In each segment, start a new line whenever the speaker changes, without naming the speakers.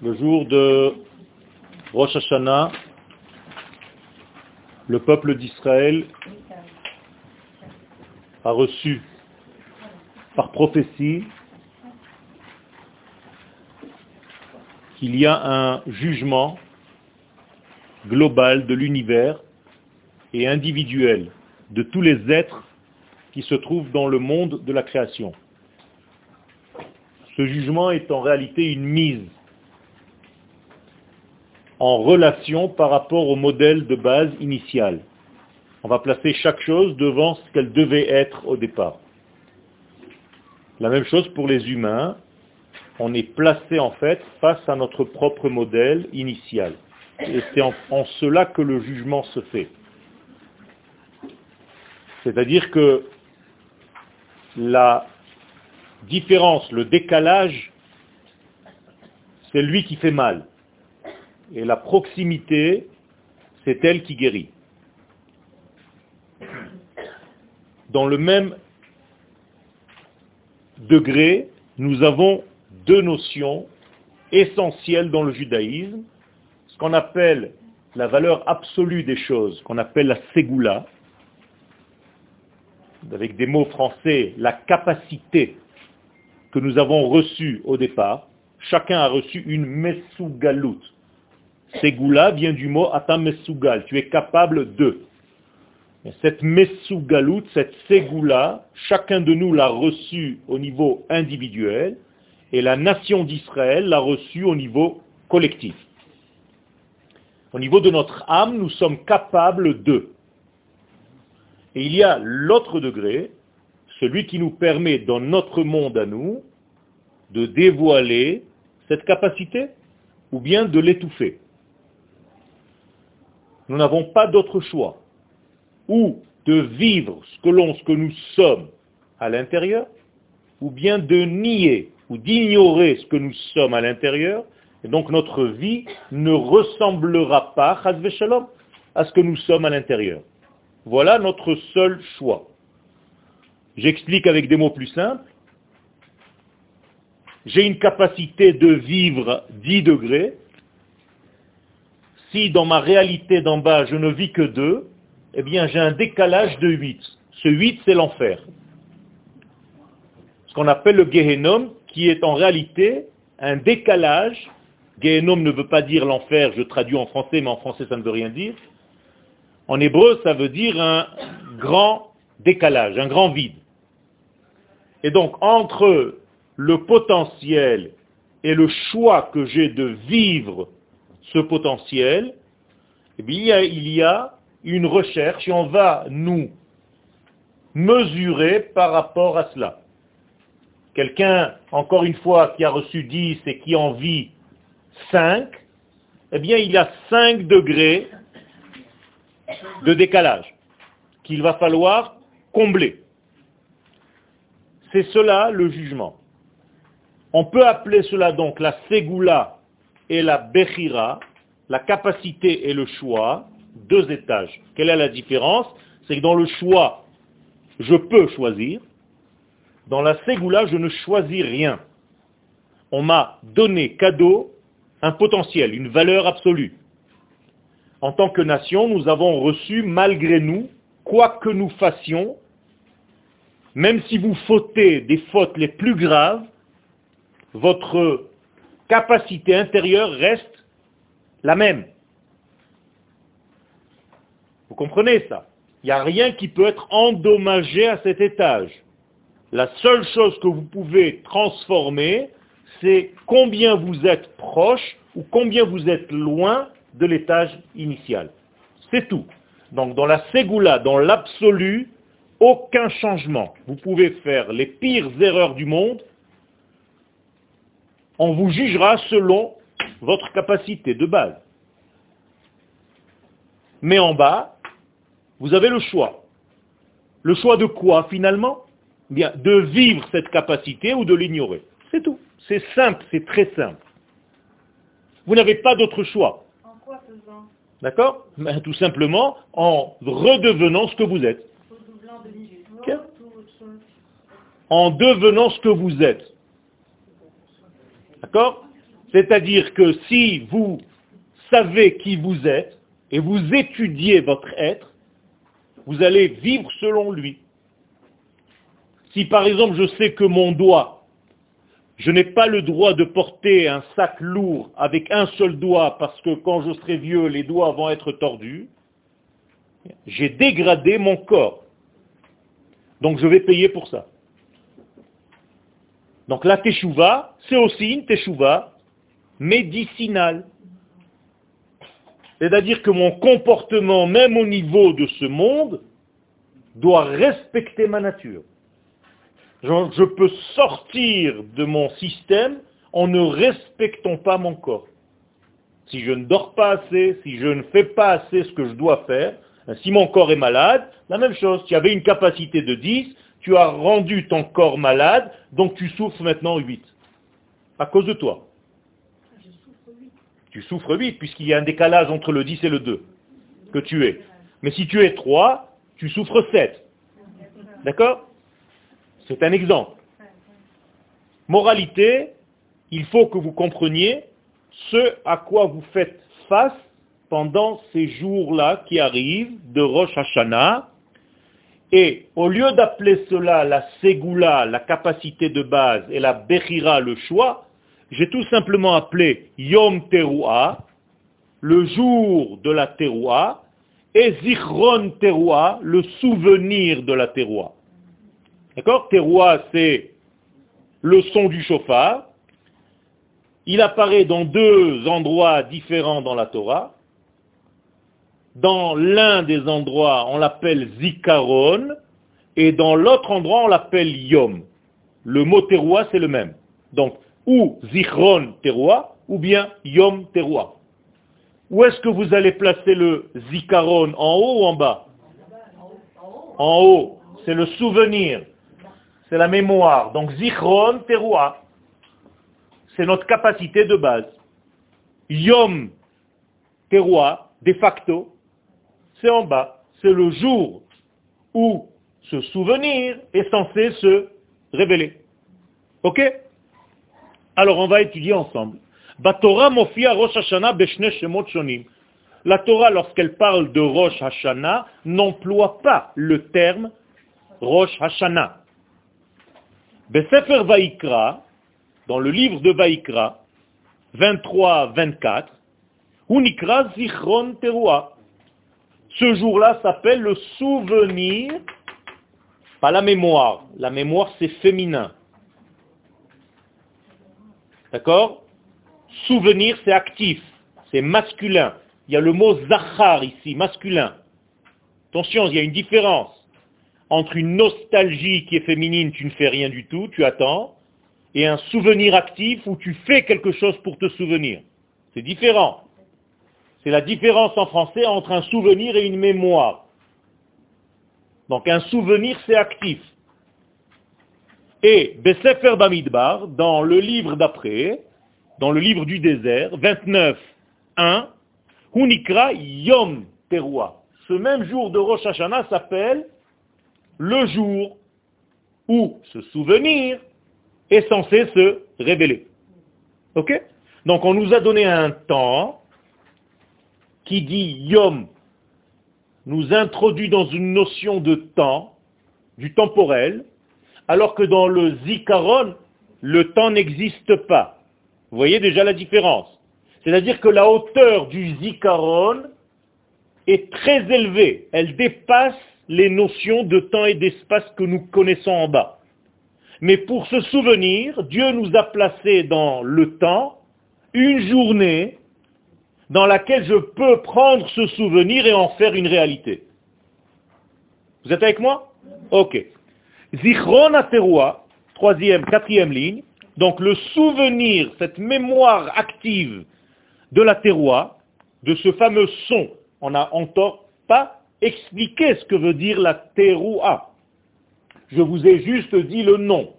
Le jour de Rosh Hashanah, le peuple d'Israël a reçu par prophétie qu'il y a un jugement global de l'univers et individuel de tous les êtres qui se trouvent dans le monde de la création. Ce jugement est en réalité une mise en relation par rapport au modèle de base initial. On va placer chaque chose devant ce qu'elle devait être au départ. La même chose pour les humains. On est placé en fait face à notre propre modèle initial. Et c'est en cela que le jugement se fait. C'est-à-dire que la différence, le décalage, c'est lui qui fait mal. Et la proximité, c'est elle qui guérit. Dans le même degré, nous avons deux notions essentielles dans le judaïsme, ce qu'on appelle la valeur absolue des choses, qu'on appelle la ségoula, avec des mots français, la capacité que nous avons reçue au départ, chacun a reçu une mesugalout. Ségoula vient du mot atam mesugal, tu es capable de. Et cette mesugalout, cette ségoula, chacun de nous l'a reçue au niveau individuel, et la nation d'Israël l'a reçue au niveau collectif. Au niveau de notre âme, nous sommes capables de. Et il y a l'autre degré, celui qui nous permet dans notre monde à nous de dévoiler cette capacité ou bien de l'étouffer. Nous n'avons pas d'autre choix. Ou de vivre ce que nous sommes à l'intérieur, ou bien de nier ou d'ignorer ce que nous sommes à l'intérieur, et donc notre vie ne ressemblera pas, à ce que nous sommes à l'intérieur. Voilà notre seul choix. J'explique avec des mots plus simples. J'ai une capacité de vivre 10 degrés. Si dans ma réalité d'en bas, je ne vis que 2, eh bien j'ai un décalage de 8. Ce 8, c'est l'enfer. Ce qu'on appelle le Gehenom, qui est en réalité un décalage. Gehenom ne veut pas dire l'enfer, je traduis en français, mais en français ça ne veut rien dire. En hébreu, ça veut dire un grand décalage, un grand vide. Et donc, entre le potentiel et le choix que j'ai de vivre ce potentiel, eh il y a une recherche et on va nous mesurer par rapport à cela. Quelqu'un, encore une fois, qui a reçu 10 et qui en vit 5, eh bien, il a 5 degrés de décalage qu'il va falloir combler. C'est cela le jugement. On peut appeler cela donc la ségoula et la bechira, la capacité et le choix, deux étages. Quelle est la différence? C'est que dans le choix, je peux choisir. Dans la ségoula, je ne choisis rien. On m'a donné cadeau un potentiel, une valeur absolue en tant que nation, nous avons reçu, malgré nous, quoi que nous fassions, même si vous fautez des fautes les plus graves, votre capacité intérieure reste la même. Vous comprenez ça? Il n'y a rien qui peut être endommagé à cet étage. La seule chose que vous pouvez transformer, c'est combien vous êtes proche ou combien vous êtes loin de l'étage initial. C'est tout. Donc dans la Ségoula, dans l'absolu, aucun changement. Vous pouvez faire les pires erreurs du monde, on vous jugera selon votre capacité de base. Mais en bas, vous avez le choix. Le choix de quoi finalement? Eh Bien, De vivre cette capacité ou de l'ignorer. C'est tout. C'est simple, c'est très simple. Vous n'avez pas d'autre choix. D'accord? Tout simplement en redevenant ce que vous êtes. en devenant ce que vous êtes. D'accord? C'est-à-dire que si vous savez qui vous êtes et vous étudiez votre être, vous allez vivre selon lui. Si par exemple je sais que mon doigt, je n'ai pas le droit de porter un sac lourd avec un seul doigt parce que quand je serai vieux, les doigts vont être tordus, j'ai dégradé mon corps. Donc je vais payer pour ça. Donc la teshuva, c'est aussi une teshuva médicinale. C'est-à-dire que mon comportement, même au niveau de ce monde, doit respecter ma nature. Je peux sortir de mon système en ne respectant pas mon corps. Si je ne dors pas assez, si je ne fais pas assez ce que je dois faire, si mon corps est malade, la même chose. Tu avais une capacité de 10, tu as rendu ton corps malade, donc tu souffres maintenant 8. À cause de toi. Tu souffres 8, puisqu'il y a un décalage entre le 10 et le 2 que tu es. Mais si tu es 3, tu souffres 7. D'accord? C'est un exemple. Moralité, il faut que vous compreniez ce à quoi vous faites face pendant ces jours-là qui arrivent de Rosh Hashanah. Et au lieu d'appeler cela la Ségoula, la capacité de base, et la Bechira, le choix, j'ai tout simplement appelé Yom Teruah, le jour de la Teruah, et Zichron Teruah, le souvenir de la Teruah. D'accord Teruah, c'est le son du chauffard. Il apparaît dans deux endroits différents dans la Torah. Dans l'un des endroits, on l'appelle Zikaron, et dans l'autre endroit, on l'appelle Yom. Le mot Teruah, c'est le même. Donc, ou Zichron Teruah, ou bien Yom Teruah. Où est-ce que vous allez placer le Zikaron? En haut ou en bas? En haut. C'est le souvenir. C'est la mémoire. Donc Zichron Teruah. C'est notre capacité de base. Yom Teruah, de facto, c'est en bas. C'est le jour où ce souvenir est censé se révéler. Ok? Alors on va étudier ensemble. La Torah, lorsqu'elle parle de Rosh Hashanah, n'emploie pas le terme Rosh Hashanah. Besefer Vaikra, dans le livre de Vaikra, 23-24, Unikra Zichron Teruah. Ce jour-là s'appelle le souvenir, pas la mémoire. La mémoire, c'est féminin. D'accord? Souvenir, c'est actif, c'est masculin. Il y a le mot zachar ici, masculin. Attention, il y a une différence entre une nostalgie qui est féminine, tu ne fais rien du tout, tu attends, et un souvenir actif où tu fais quelque chose pour te souvenir. C'est différent. C'est la différence en français entre un souvenir et une mémoire. Donc un souvenir, c'est actif. Et Besefer Bamidbar, dans le livre d'après, dans le livre du désert, 29, 1, Hunikra Yom Teruah. Ce même jour de Rosh Hashanah s'appelle le jour où ce souvenir est censé se révéler. Donc on nous a donné un temps qui dit Yom, nous introduit dans une notion de temps, du temporel, alors que dans le zikaron, le temps n'existe pas. Vous voyez déjà la différence. C'est-à-dire que la hauteur du zikaron est très élevée. Elle dépasse les notions de temps et d'espace que nous connaissons en bas. Mais pour se souvenir, Dieu nous a placé dans le temps une journée dans laquelle je peux prendre ce souvenir et en faire une réalité. Vous êtes avec moi? Ok. Zichron Ateroua, troisième, quatrième ligne, donc le souvenir, cette mémoire active de la terroir, de ce fameux son, on n'a encore pas expliqué ce que veut dire la teroua. Je vous ai juste dit le nom.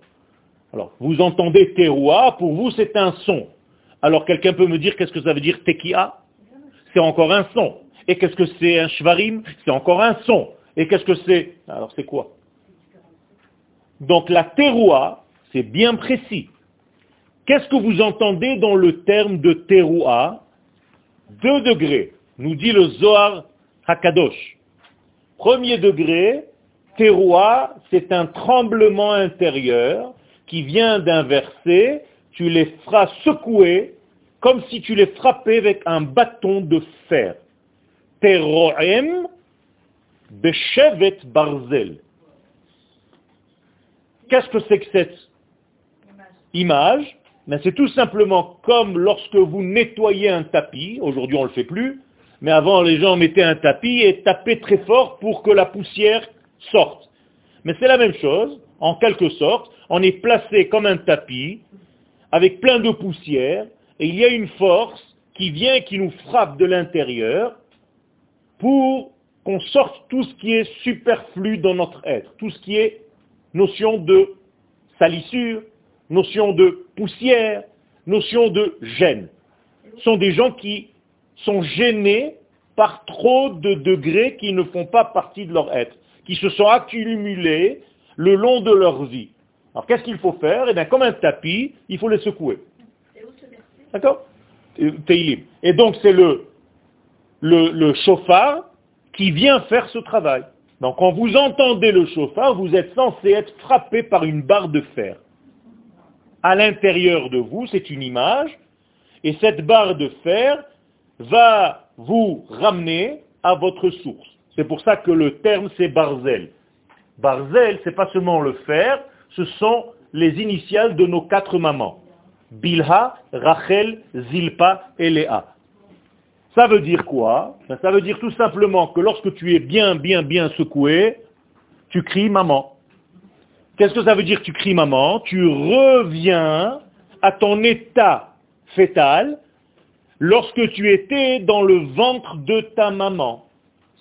Alors, vous entendez teroua, pour vous c'est un son. Alors quelqu'un peut me dire qu'est-ce que ça veut dire tekia? C'est encore un son. Et qu'est-ce que c'est un shvarim? C'est encore un son. Et qu'est-ce que c'est? Alors c'est quoi? Donc la terroir, c'est bien précis. Qu'est-ce que vous entendez dans le terme de terroir Deux degrés, nous dit le Zohar Hakadosh. Premier degré, terroir, c'est un tremblement intérieur qui vient d'inverser, tu les feras secouer comme si tu les frappais avec un bâton de fer. Terroem beshevet barzel. Qu'est-ce que c'est que cette image? Mais C'est tout simplement comme lorsque vous nettoyez un tapis, aujourd'hui on ne le fait plus, mais avant les gens mettaient un tapis et tapaient très fort pour que la poussière sorte. Mais c'est la même chose, en quelque sorte, on est placé comme un tapis, avec plein de poussière, et il y a une force qui vient qui nous frappe de l'intérieur pour qu'on sorte tout ce qui est superflu dans notre être, tout ce qui est notion de salissure, notion de poussière, notion de gêne. Ce sont des gens qui sont gênés par trop de degrés qui ne font pas partie de leur être, qui se sont accumulés le long de leur vie. Alors qu'est-ce qu'il faut faire? Eh bien, comme un tapis, il faut les secouer. D'accord? Et donc c'est le, le, le chauffard qui vient faire ce travail. Donc quand vous entendez le chauffard, vous êtes censé être frappé par une barre de fer. À l'intérieur de vous, c'est une image, et cette barre de fer va vous ramener à votre source. C'est pour ça que le terme c'est barzel. Barzel, c'est pas seulement le fer, ce sont les initiales de nos quatre mamans. Bilha, Rachel, Zilpa et Léa. Ça veut dire quoi? Ben, Ça veut dire tout simplement que lorsque tu es bien, bien, bien secoué, tu cries maman. Qu'est-ce que ça veut dire tu cries maman? Tu reviens à ton état fœtal lorsque tu étais dans le ventre de ta maman.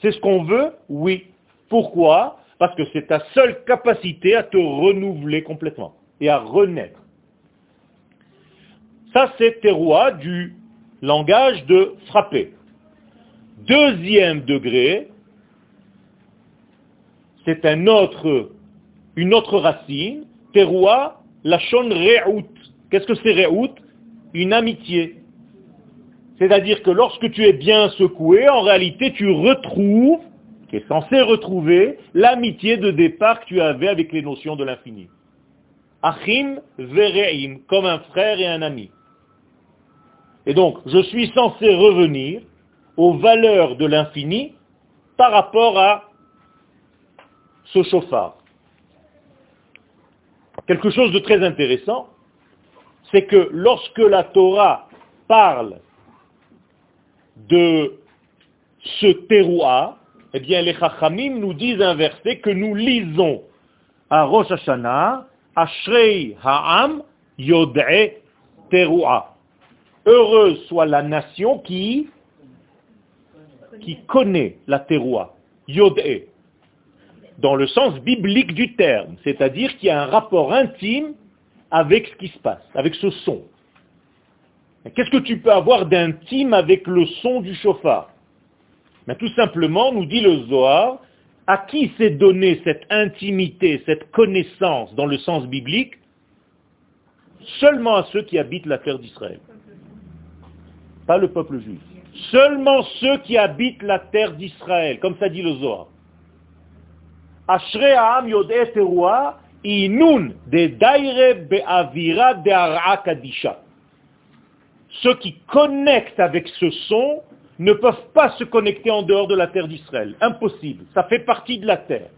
C'est ce qu'on veut? Oui. Pourquoi? Parce que c'est ta seule capacité à te renouveler complètement et à renaître. Ça, c'est terroir du langage de frapper. Deuxième degré, c'est une autre racine, terroir, la shon re'out. Qu'est-ce que c'est re'out Une amitié. C'est-à-dire que lorsque tu es bien secoué, en réalité, tu retrouves, tu es censé retrouver, l'amitié de départ que tu avais avec les notions de l'infini. Achim vereim, comme un frère et un ami. Et donc, je suis censé revenir aux valeurs de l'infini par rapport à ce chauffard. Quelque chose de très intéressant, c'est que lorsque la Torah parle de ce teroua, eh bien les Chachamim nous disent un verset que nous lisons à Rosh Hashanah, Ashrei Ha'am Yod'e Teroua. Heureuse soit la nation qui, qui connaît la terroir, Yodé, dans le sens biblique du terme, c'est-à-dire qu'il y a un rapport intime avec ce qui se passe, avec ce son. Qu'est-ce que tu peux avoir d'intime avec le son du chauffard? Mais Tout simplement, nous dit le Zohar, à qui s'est donné cette intimité, cette connaissance dans le sens biblique? Seulement à ceux qui habitent la terre d'Israël pas le peuple juif. Seulement ceux qui habitent la terre d'Israël, comme ça dit le Zohar. Ceux qui connectent avec ce son ne peuvent pas se connecter en dehors de la terre d'Israël. Impossible. Ça fait partie de la terre.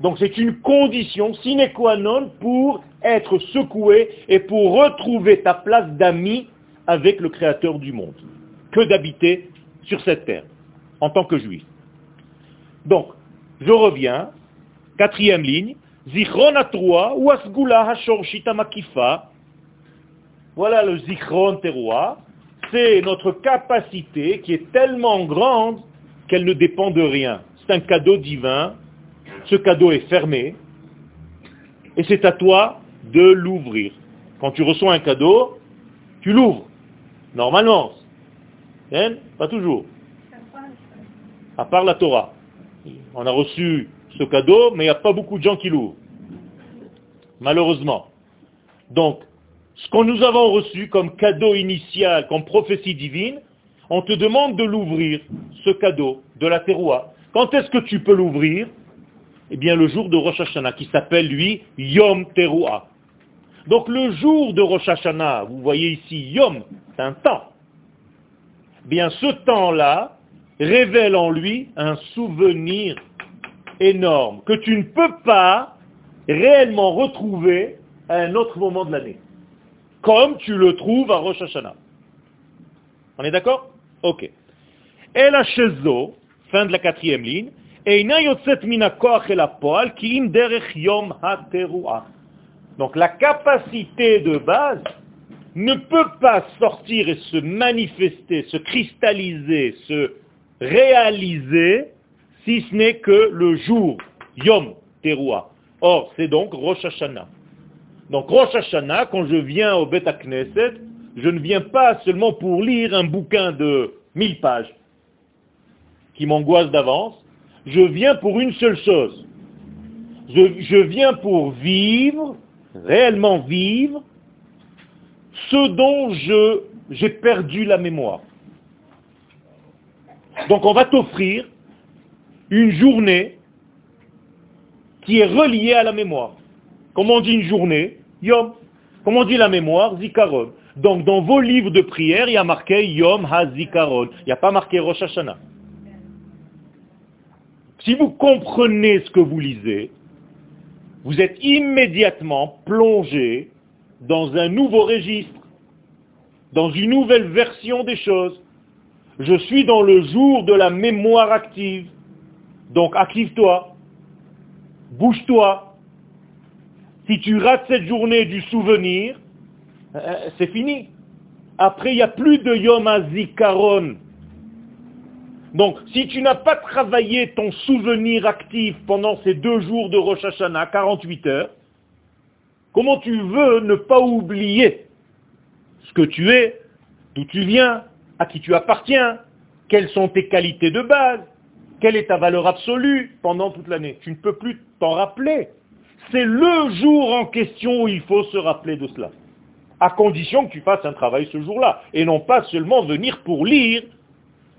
Donc c'est une condition sine qua non pour être secoué et pour retrouver ta place d'ami avec le Créateur du monde que d'habiter sur cette terre en tant que juif. Donc, je reviens, quatrième ligne. Voilà le Zichron Teroua. C'est notre capacité qui est tellement grande qu'elle ne dépend de rien. C'est un cadeau divin. Ce cadeau est fermé. Et c'est à toi de l'ouvrir. Quand tu reçois un cadeau, tu l'ouvres. Normalement. Hein? Pas toujours. À part la Torah. On a reçu ce cadeau, mais il n'y a pas beaucoup de gens qui l'ouvrent. Malheureusement. Donc, ce que nous avons reçu comme cadeau initial, comme prophétie divine, on te demande de l'ouvrir, ce cadeau de la terroir. Quand est-ce que tu peux l'ouvrir? Eh bien, le jour de Rosh Hashanah, qui s'appelle, lui, Yom Teruah. Donc, le jour de Rosh Hashanah, vous voyez ici, Yom, c'est un temps. Eh bien, ce temps-là révèle en lui un souvenir énorme que tu ne peux pas réellement retrouver à un autre moment de l'année. Comme tu le trouves à Rosh Hashanah. On est d'accord? Ok. Et la fin de la quatrième ligne, donc la capacité de base ne peut pas sortir et se manifester, se cristalliser, se réaliser, si ce n'est que le jour, Yom Teruah. Or, c'est donc Rosh Hashanah. Donc Rosh Hashanah, quand je viens au Bet Knesset, je ne viens pas seulement pour lire un bouquin de 1000 pages qui m'angoisse d'avance, je viens pour une seule chose. Je, je, viens pour vivre, réellement vivre, ce dont j'ai perdu la mémoire. Donc on va t'offrir une journée qui est reliée à la mémoire. Comment on dit une journée? Yom. Comment dit la mémoire Zikaron. Donc dans vos livres de prière, il y a marqué Yom HaZikaron. Il n'y a pas marqué Rosh Hashanah. Si vous comprenez ce que vous lisez, vous êtes immédiatement plongé dans un nouveau registre, dans une nouvelle version des choses. Je suis dans le jour de la mémoire active. Donc active-toi, bouge-toi. Si tu rates cette journée du souvenir, euh, c'est fini. Après, il n'y a plus de Yom HaZikaron. Donc, si tu n'as pas travaillé ton souvenir actif pendant ces deux jours de Rosh Hashanah, 48 heures, comment tu veux ne pas oublier ce que tu es, d'où tu viens, à qui tu appartiens, quelles sont tes qualités de base, quelle est ta valeur absolue pendant toute l'année? Tu ne peux plus t'en rappeler. C'est le jour en question où il faut se rappeler de cela. À condition que tu fasses un travail ce jour-là. Et non pas seulement venir pour lire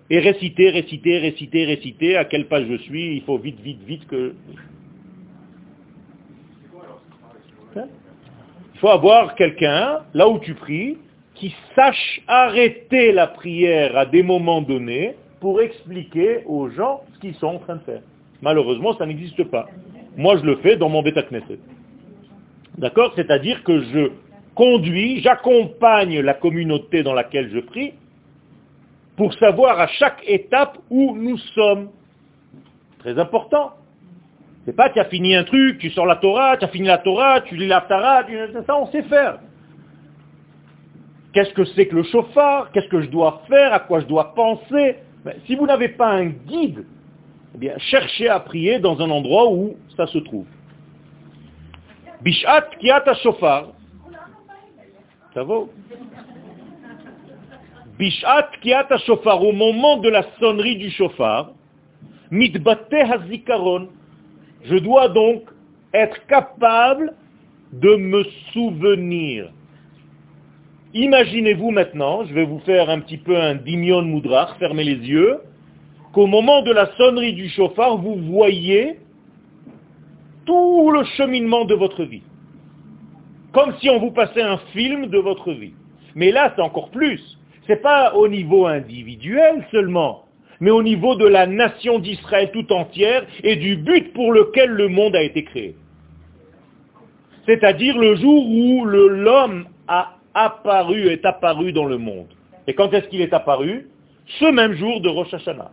et réciter, réciter, réciter, réciter, à quelle page je suis, il faut vite, vite, vite que... Il faut avoir quelqu'un, là où tu pries, qui sache arrêter la prière à des moments donnés pour expliquer aux gens ce qu'ils sont en train de faire. Malheureusement, ça n'existe pas. Moi, je le fais dans mon Beta Knesset. D'accord? C'est-à-dire que je conduis, j'accompagne la communauté dans laquelle je prie pour savoir à chaque étape où nous sommes. Très important. C'est pas tu as fini un truc, tu sors la Torah, tu as fini la Torah, tu lis la Torah, ça on sait faire. Qu'est-ce que c'est que le chauffard? Qu'est-ce que je dois faire? À quoi je dois penser? Si vous n'avez pas un guide, eh bien, cherchez à prier dans un endroit où ça se trouve. Bishat kiata shofar. Ça vaut Bishat kiata shofar, au moment de la sonnerie du chauffard, mitbate hazikaron. Je dois donc être capable de me souvenir. Imaginez-vous maintenant, je vais vous faire un petit peu un dimion moudrar, fermez les yeux, qu'au moment de la sonnerie du chauffard, vous voyez tout le cheminement de votre vie. Comme si on vous passait un film de votre vie. Mais là, c'est encore plus. Ce n'est pas au niveau individuel seulement, mais au niveau de la nation d'Israël tout entière et du but pour lequel le monde a été créé. C'est-à-dire le jour où l'homme a apparu, est apparu dans le monde. Et quand est-ce qu'il est apparu? Ce même jour de Rosh Hashanah.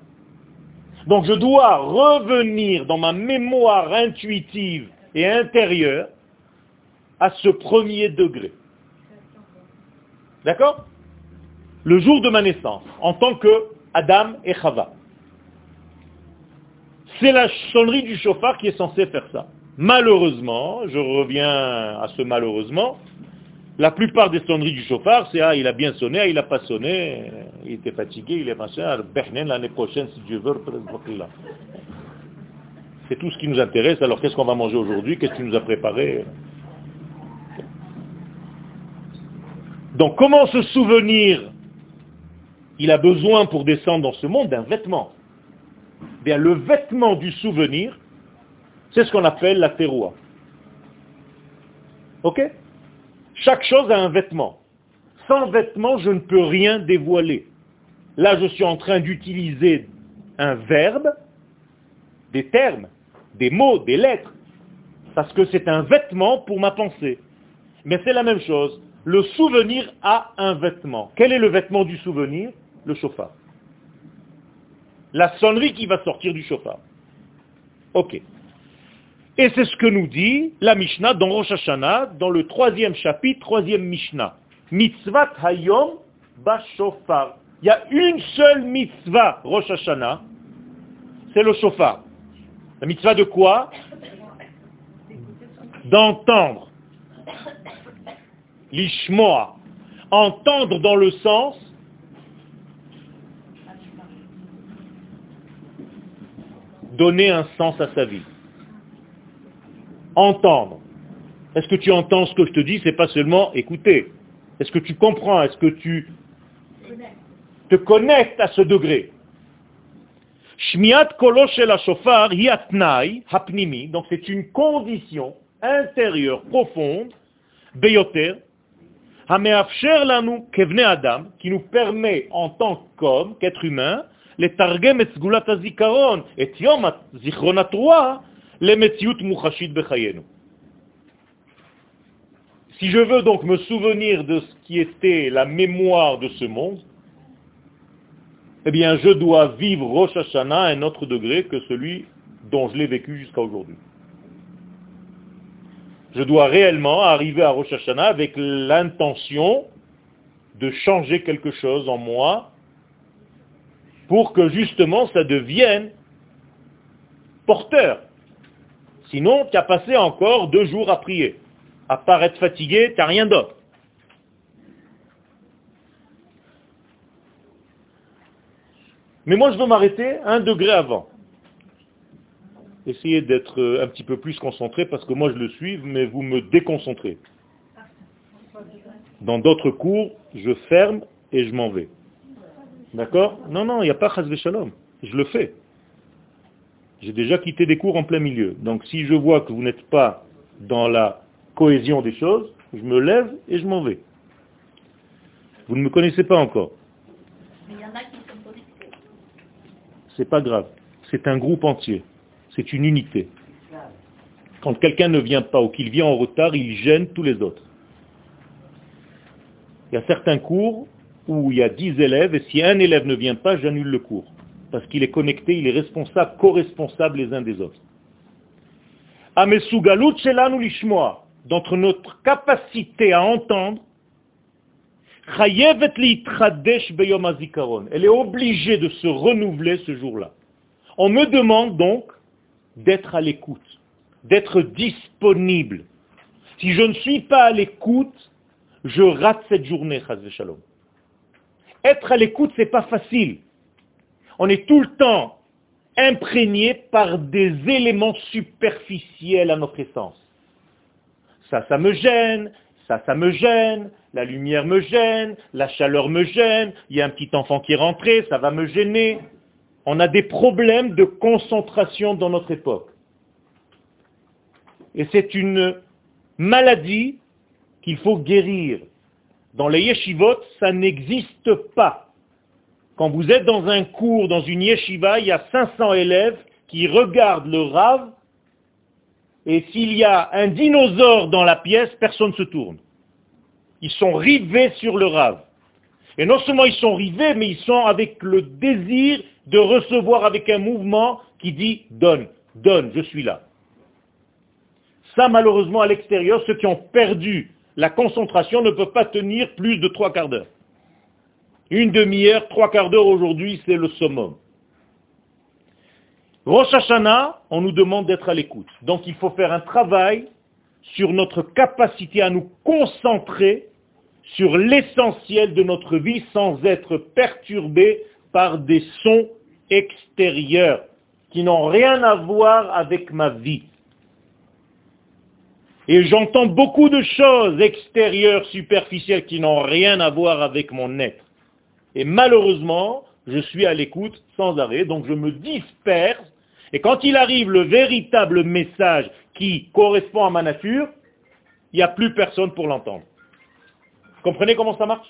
Donc je dois revenir dans ma mémoire intuitive et intérieure à ce premier degré. D'accord? Le jour de ma naissance, en tant que Adam et Chava. C'est la sonnerie du chauffard qui est censée faire ça. Malheureusement, je reviens à ce malheureusement, la plupart des sonneries du chauffard, c'est ah, il a bien sonné, ah, il n'a pas sonné, il était fatigué, il est machin, l'année prochaine, si Dieu veut. C'est tout ce qui nous intéresse. Alors qu'est-ce qu'on va manger aujourd'hui Qu'est-ce qui nous a préparé? Donc comment se souvenir? Il a besoin pour descendre dans ce monde d'un vêtement. Bien, le vêtement du souvenir, c'est ce qu'on appelle la terroir. Ok? Chaque chose a un vêtement. Sans vêtement, je ne peux rien dévoiler. Là, je suis en train d'utiliser un verbe, des termes, des mots, des lettres, parce que c'est un vêtement pour ma pensée. Mais c'est la même chose. Le souvenir a un vêtement. Quel est le vêtement du souvenir? Le chauffard. La sonnerie qui va sortir du chauffard. Ok. Et c'est ce que nous dit la Mishnah dans Rosh Hashanah, dans le troisième chapitre, troisième Mishnah. Mitzvat Hayom Bashofar. Il y a une seule mitzvah Rosh Hashanah, c'est le chauffard. La mitzvah de quoi? D'entendre. L'ishmoa. Entendre dans le sens donner un sens à sa vie. Entendre. Est-ce que tu entends ce que je te dis? C'est pas seulement écouter. Est-ce que tu comprends? Est-ce que tu te connectes à ce degré? Shmiat la shofar hapnimi, donc c'est une condition intérieure profonde, beyoter, lanu adam, qui nous permet en tant qu'homme, qu'être humain, les targem et sgulat azikaron, et yom Si je veux donc me souvenir de ce qui était la mémoire de ce monde, eh bien je dois vivre Rosh Hashanah à un autre degré que celui dont je l'ai vécu jusqu'à aujourd'hui. Je dois réellement arriver à Rosh Hashanah avec l'intention de changer quelque chose en moi pour que justement ça devienne porteur. Sinon, tu as passé encore deux jours à prier. À part être fatigué, tu n'as rien d'autre. Mais moi, je veux m'arrêter un degré avant. Essayez d'être euh, un petit peu plus concentré parce que moi, je le suis, mais vous me déconcentrez. Dans d'autres cours, je ferme et je m'en vais. D'accord? Non, non, il n'y a pas Chazve Shalom. Je le fais. J'ai déjà quitté des cours en plein milieu. Donc si je vois que vous n'êtes pas dans la cohésion des choses, je me lève et je m'en vais. Vous ne me connaissez pas encore. c'est pas grave. C'est un groupe entier. C'est une unité. Quand quelqu'un ne vient pas ou qu'il vient en retard, il gêne tous les autres. Il y a certains cours où il y a dix élèves et si un élève ne vient pas, j'annule le cours. Parce qu'il est connecté, il est responsable, co-responsable les uns des autres. D'entre notre capacité à entendre, elle est obligée de se renouveler ce jour-là. On me demande donc d'être à l'écoute, d'être disponible. Si je ne suis pas à l'écoute, je rate cette journée, Shalom. Être à l'écoute, c'est pas facile. On est tout le temps imprégné par des éléments superficiels à notre essence. Ça, ça me gêne, ça, ça me gêne, la lumière me gêne, la chaleur me gêne, il y a un petit enfant qui est rentré, ça va me gêner. On a des problèmes de concentration dans notre époque. Et c'est une maladie qu'il faut guérir. Dans les yeshivot, ça n'existe pas. Quand vous êtes dans un cours, dans une yeshiva, il y a 500 élèves qui regardent le rave et s'il y a un dinosaure dans la pièce, personne ne se tourne. Ils sont rivés sur le rave. Et non seulement ils sont rivés, mais ils sont avec le désir de recevoir avec un mouvement qui dit donne, donne, je suis là. Ça, malheureusement, à l'extérieur, ceux qui ont perdu la concentration ne peuvent pas tenir plus de trois quarts d'heure. Une demi-heure, trois quarts d'heure aujourd'hui, c'est le summum. Rosh Hashanah, on nous demande d'être à l'écoute. Donc il faut faire un travail sur notre capacité à nous concentrer sur l'essentiel de notre vie sans être perturbé par des sons extérieurs. qui n'ont rien à voir avec ma vie. Et j'entends beaucoup de choses extérieures, superficielles, qui n'ont rien à voir avec mon être. Et malheureusement, je suis à l'écoute sans arrêt, donc je me disperse. Et quand il arrive le véritable message qui correspond à ma nature, il n'y a plus personne pour l'entendre. Comprenez comment ça marche?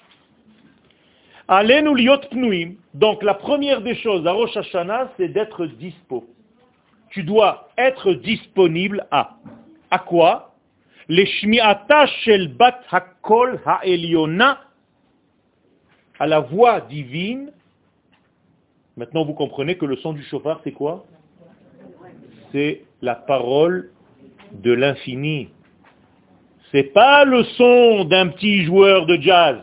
Donc la première des choses à Rosh Hashanah, c'est d'être dispo. Tu dois être disponible à. À quoi? Les shmi'ata shel bat hakol ha'eliona, à la voix divine. Maintenant vous comprenez que le son du chauffard, c'est quoi? C'est la parole de l'infini. C'est pas le son d'un petit joueur de jazz.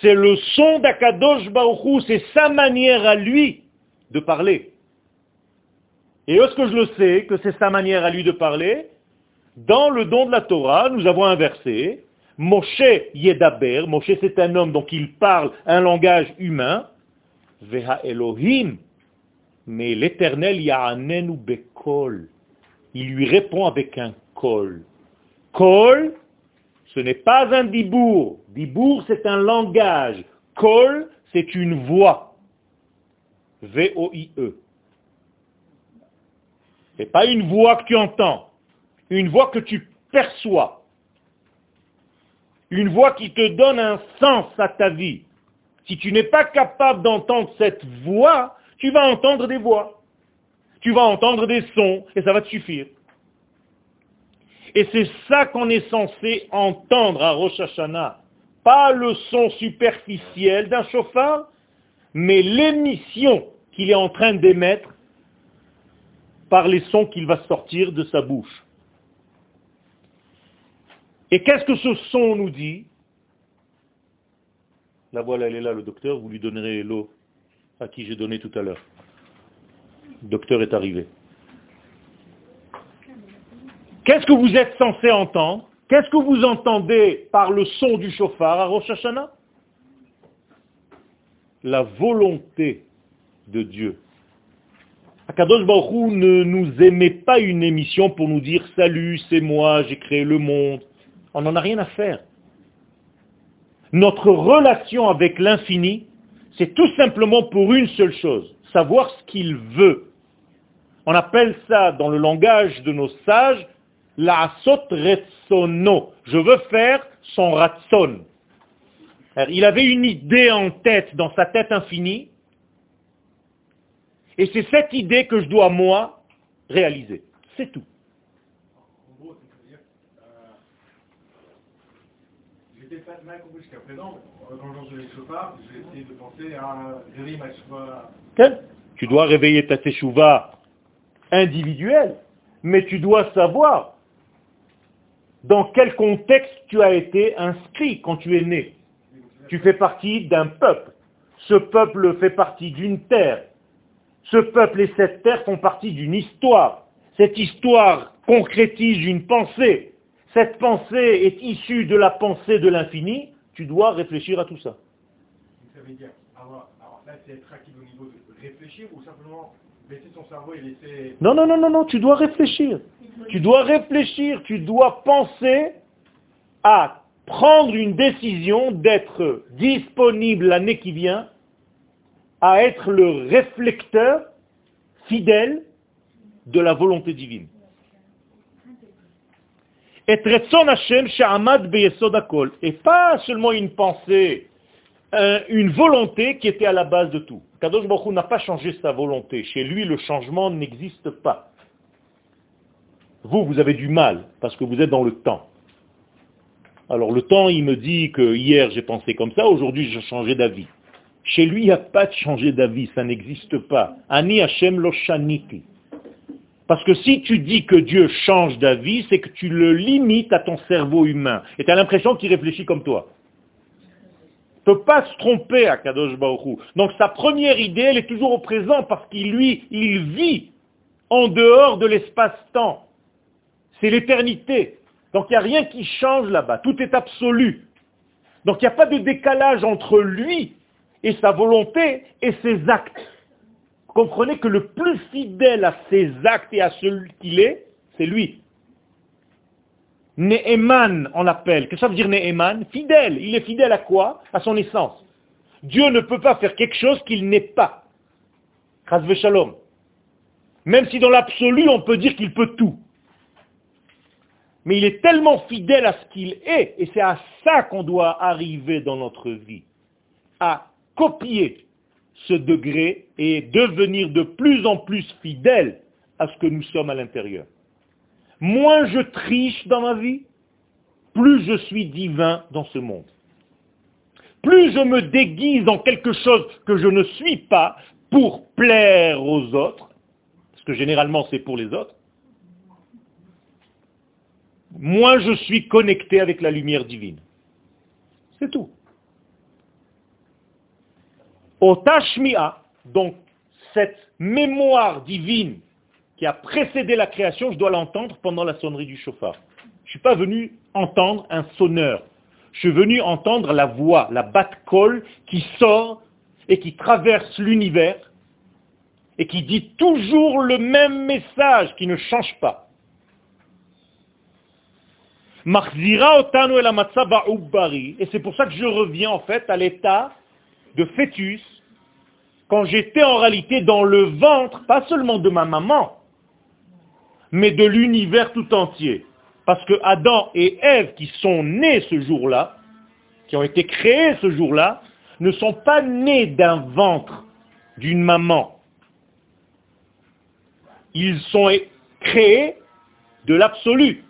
C'est le son d'Akadosh Baruchou, c'est sa manière à lui de parler. Et est-ce que je le sais, que c'est sa manière à lui de parler? Dans le don de la Torah, nous avons un verset, Moshe Yedaber, Moshe c'est un homme, donc il parle un langage humain, Veha Elohim, mais l'éternel Ya'anenu Bekol, il lui répond avec un kol. Kol, ce n'est pas un dibour. Dibour, c'est un langage. Kol, c'est une voix. V-O-I-E. Ce n'est pas une voix que tu entends. Une voix que tu perçois. Une voix qui te donne un sens à ta vie. Si tu n'es pas capable d'entendre cette voix, tu vas entendre des voix. Tu vas entendre des sons et ça va te suffire. Et c'est ça qu'on est censé entendre à Rosh Hashanah. Pas le son superficiel d'un chauffard, mais l'émission qu'il est en train d'émettre par les sons qu'il va sortir de sa bouche. Et qu'est-ce que ce son nous dit? La voilà, elle est là, le docteur, vous lui donnerez l'eau à qui j'ai donné tout à l'heure. Le docteur est arrivé. Qu'est-ce que vous êtes censé entendre? Qu'est-ce que vous entendez par le son du chauffard à Rosh Hashanah? La volonté de Dieu. Akadosh Baruch ne nous émet pas une émission pour nous dire « Salut, c'est moi, j'ai créé le monde ». On n'en a rien à faire. Notre relation avec l'infini, c'est tout simplement pour une seule chose, savoir ce qu'il veut. On appelle ça, dans le langage de nos sages, la retsono. Je veux faire son ratson. Il avait une idée en tête, dans sa tête infinie, et c'est cette idée que je dois, moi, réaliser. C'est tout. En gros, c'est-à-dire, Tu dois réveiller ta teshuva individuelle, mais tu dois savoir dans quel contexte tu as été inscrit quand tu es né. Tu fais partie d'un peuple. Ce peuple fait partie d'une terre. Ce peuple et cette terre font partie d'une histoire. Cette histoire concrétise une pensée. Cette pensée est issue de la pensée de l'infini. Tu dois réfléchir à tout ça.
Ça veut dire, alors, là, c'est être actif au niveau de réfléchir ou simplement baisser son cerveau et laisser...
Non, non, non, non, non, tu dois réfléchir. Tu dois réfléchir, tu dois penser à prendre une décision d'être disponible l'année qui vient, à être le réflecteur fidèle de la volonté divine. Et pas seulement une pensée, euh, une volonté qui était à la base de tout. Kadosh Baruch n'a pas changé sa volonté. Chez lui, le changement n'existe pas. Vous, vous avez du mal, parce que vous êtes dans le temps. Alors le temps, il me dit que hier j'ai pensé comme ça, aujourd'hui j'ai changé d'avis. Chez lui, il n'y a pas de changer d'avis, ça n'existe pas. Ani Hashem Loshaniti. Parce que si tu dis que Dieu change d'avis, c'est que tu le limites à ton cerveau humain. Et tu as l'impression qu'il réfléchit comme toi. Il ne peut pas se tromper à Kadosh Baruch Donc sa première idée, elle est toujours au présent parce qu'il lui, il vit en dehors de l'espace-temps. C'est l'éternité. Donc il n'y a rien qui change là-bas. Tout est absolu. Donc il n'y a pas de décalage entre lui et sa volonté et ses actes. Comprenez que le plus fidèle à ses actes et à celui qu'il est, c'est lui. Ne'eman, on l'appelle. Qu'est-ce que ça veut dire Ne'eman Fidèle. Il est fidèle à quoi? À son essence. Dieu ne peut pas faire quelque chose qu'il n'est pas. Shalom. Même si dans l'absolu, on peut dire qu'il peut tout. Mais il est tellement fidèle à ce qu'il est, et c'est à ça qu'on doit arriver dans notre vie. À copier ce degré et devenir de plus en plus fidèle à ce que nous sommes à l'intérieur. Moins je triche dans ma vie, plus je suis divin dans ce monde. Plus je me déguise en quelque chose que je ne suis pas pour plaire aux autres, parce que généralement c'est pour les autres, moins je suis connecté avec la lumière divine. C'est tout. Au Tashmi'a, donc cette mémoire divine qui a précédé la création, je dois l'entendre pendant la sonnerie du chauffard. Je ne suis pas venu entendre un sonneur. Je suis venu entendre la voix, la batte-colle qui sort et qui traverse l'univers et qui dit toujours le même message, qui ne change pas. Et c'est pour ça que je reviens en fait à l'état de fœtus quand j'étais en réalité dans le ventre, pas seulement de ma maman, mais de l'univers tout entier. Parce que Adam et Ève qui sont nés ce jour-là, qui ont été créés ce jour-là, ne sont pas nés d'un ventre, d'une maman. Ils sont créés de l'absolu.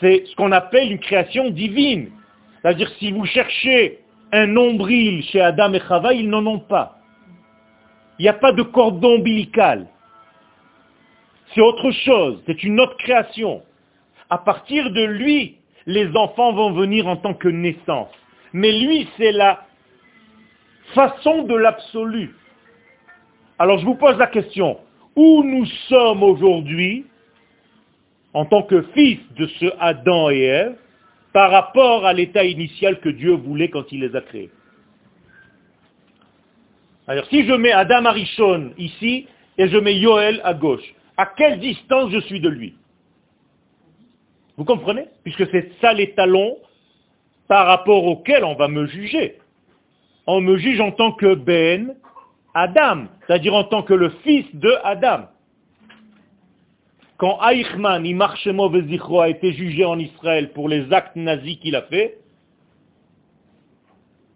C'est ce qu'on appelle une création divine. C'est-à-dire si vous cherchez un nombril chez Adam et Chava, ils n'en ont pas. Il n'y a pas de cordon ombilical. C'est autre chose, c'est une autre création. À partir de lui, les enfants vont venir en tant que naissance. Mais lui, c'est la façon de l'absolu. Alors je vous pose la question, où nous sommes aujourd'hui en tant que fils de ce Adam et Ève? Par rapport à l'état initial que Dieu voulait quand il les a créés. Alors si je mets Adam Arishon ici et je mets Yoel à gauche, à quelle distance je suis de lui? Vous comprenez? Puisque c'est ça l'étalon par rapport auquel on va me juger. On me juge en tant que Ben Adam, c'est-à-dire en tant que le fils de Adam. Quand Eichmann, Zichro, a été jugé en Israël pour les actes nazis qu'il a fait,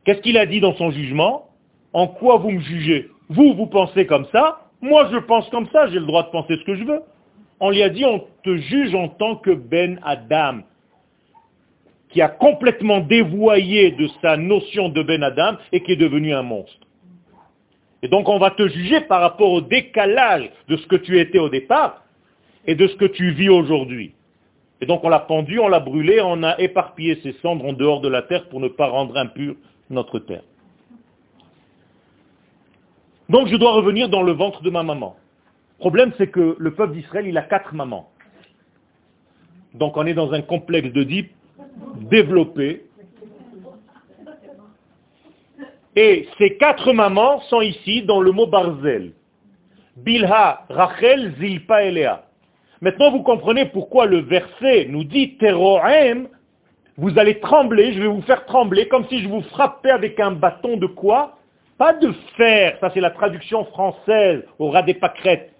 qu'est-ce qu'il a dit dans son jugement? En quoi vous me jugez? Vous, vous pensez comme ça, moi je pense comme ça, j'ai le droit de penser ce que je veux. On lui a dit, on te juge en tant que Ben Adam, qui a complètement dévoyé de sa notion de Ben Adam et qui est devenu un monstre. Et donc on va te juger par rapport au décalage de ce que tu étais au départ et de ce que tu vis aujourd'hui. Et donc on l'a pendu, on l'a brûlé, on a éparpillé ses cendres en dehors de la terre pour ne pas rendre impure notre terre. Donc je dois revenir dans le ventre de ma maman. Le problème c'est que le peuple d'Israël, il a quatre mamans. Donc on est dans un complexe de développé. Et ces quatre mamans sont ici dans le mot Barzel. Bilha, Rachel, Zilpa et. Maintenant, vous comprenez pourquoi le verset nous dit Teroem, vous allez trembler, je vais vous faire trembler, comme si je vous frappais avec un bâton de quoi? Pas de fer, ça c'est la traduction française au ras des pâquerettes.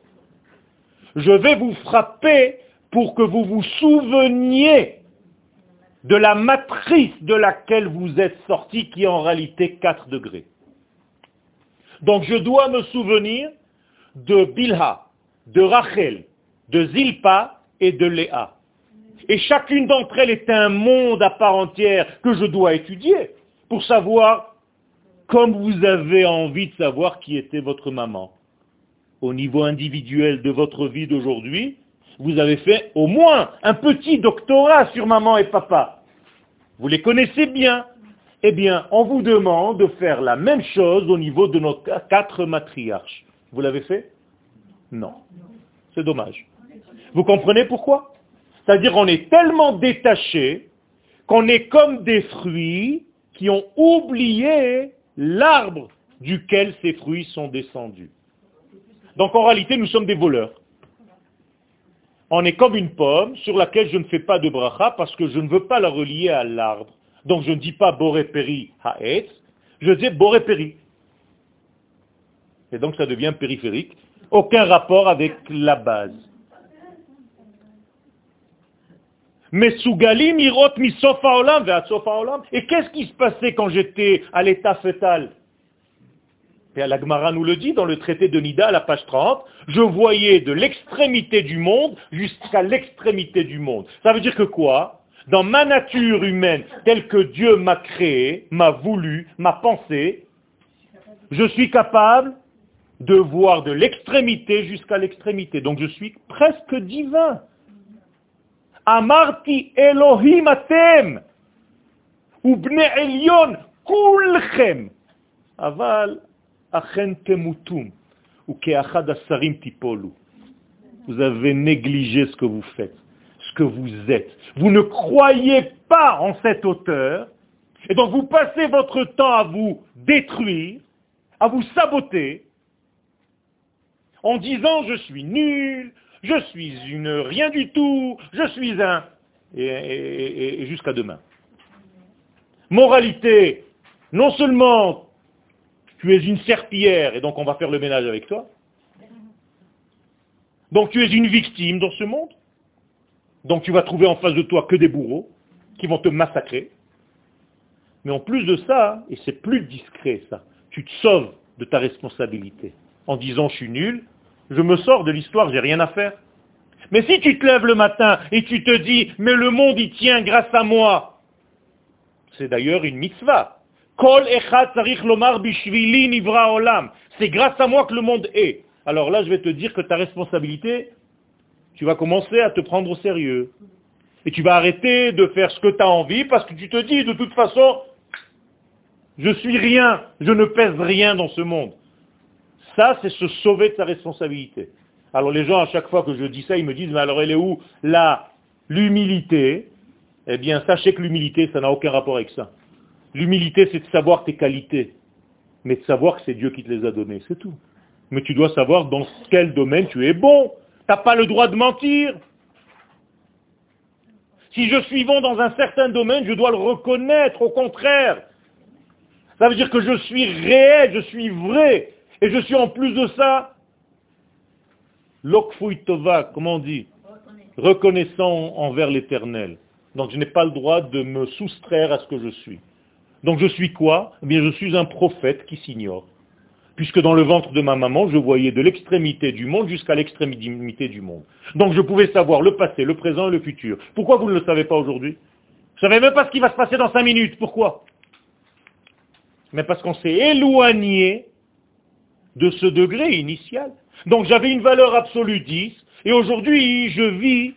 Je vais vous frapper pour que vous vous souveniez de la matrice de laquelle vous êtes sorti, qui est en réalité 4 degrés. Donc je dois me souvenir de Bilha, de Rachel, de Zilpa et de Léa. Et chacune d'entre elles est un monde à part entière que je dois étudier pour savoir, comme vous avez envie de savoir qui était votre maman. Au niveau individuel de votre vie d'aujourd'hui, vous avez fait au moins un petit doctorat sur maman et papa. Vous les connaissez bien. Eh bien, on vous demande de faire la même chose au niveau de nos quatre matriarches. Vous l'avez fait? Non. C'est dommage. Vous comprenez pourquoi? C'est-à-dire qu'on est tellement détaché qu'on est comme des fruits qui ont oublié l'arbre duquel ces fruits sont descendus. Donc en réalité, nous sommes des voleurs. On est comme une pomme sur laquelle je ne fais pas de bracha parce que je ne veux pas la relier à l'arbre. Donc je ne dis pas boréperi haetz, je dis boréperi. Et donc ça devient périphérique. Aucun rapport avec la base. Mais Sougalim irot mi olam olam. Et qu'est-ce qui se passait quand j'étais à l'état fœtal et la nous le dit dans le traité de Nida, à la page 30, je voyais de l'extrémité du monde jusqu'à l'extrémité du monde. Ça veut dire que quoi? Dans ma nature humaine, telle que Dieu m'a créé, m'a voulu, m'a pensé, je suis capable de voir de l'extrémité jusqu'à l'extrémité. Donc je suis presque divin. Amarti Elion kulchem. Aval vous avez négligé ce que vous faites, ce que vous êtes. Vous ne croyez pas en cette hauteur, et donc vous passez votre temps à vous détruire, à vous saboter, en disant je suis nul, je suis une rien du tout, je suis un, et jusqu'à demain. Moralité, non seulement tu es une serpillière et donc on va faire le ménage avec toi. Donc tu es une victime dans ce monde. Donc tu vas trouver en face de toi que des bourreaux qui vont te massacrer. Mais en plus de ça, et c'est plus discret ça, tu te sauves de ta responsabilité en disant je suis nul, je me sors de l'histoire, j'ai rien à faire. Mais si tu te lèves le matin et tu te dis mais le monde y tient grâce à moi, c'est d'ailleurs une mitzvah. C'est grâce à moi que le monde est. Alors là, je vais te dire que ta responsabilité, tu vas commencer à te prendre au sérieux. Et tu vas arrêter de faire ce que tu as envie parce que tu te dis, de toute façon, je suis rien, je ne pèse rien dans ce monde. Ça, c'est se sauver de sa responsabilité. Alors les gens, à chaque fois que je dis ça, ils me disent, mais alors elle est où? Là l'humilité Eh bien, sachez que l'humilité, ça n'a aucun rapport avec ça. L'humilité, c'est de savoir tes qualités, mais de savoir que c'est Dieu qui te les a données, c'est tout. Mais tu dois savoir dans quel domaine tu es bon. Tu n'as pas le droit de mentir. Si je suis bon dans un certain domaine, je dois le reconnaître, au contraire. Ça veut dire que je suis réel, je suis vrai. Et je suis en plus de ça, tova, comment on dit Reconnaissant envers l'éternel. Donc je n'ai pas le droit de me soustraire à ce que je suis. Donc je suis quoi? Eh bien je suis un prophète qui s'ignore. Puisque dans le ventre de ma maman, je voyais de l'extrémité du monde jusqu'à l'extrémité du monde. Donc je pouvais savoir le passé, le présent et le futur. Pourquoi vous ne le savez pas aujourd'hui? Vous ne savez même pas ce qui va se passer dans cinq minutes. Pourquoi? Mais parce qu'on s'est éloigné de ce degré initial. Donc j'avais une valeur absolue 10, et aujourd'hui je vis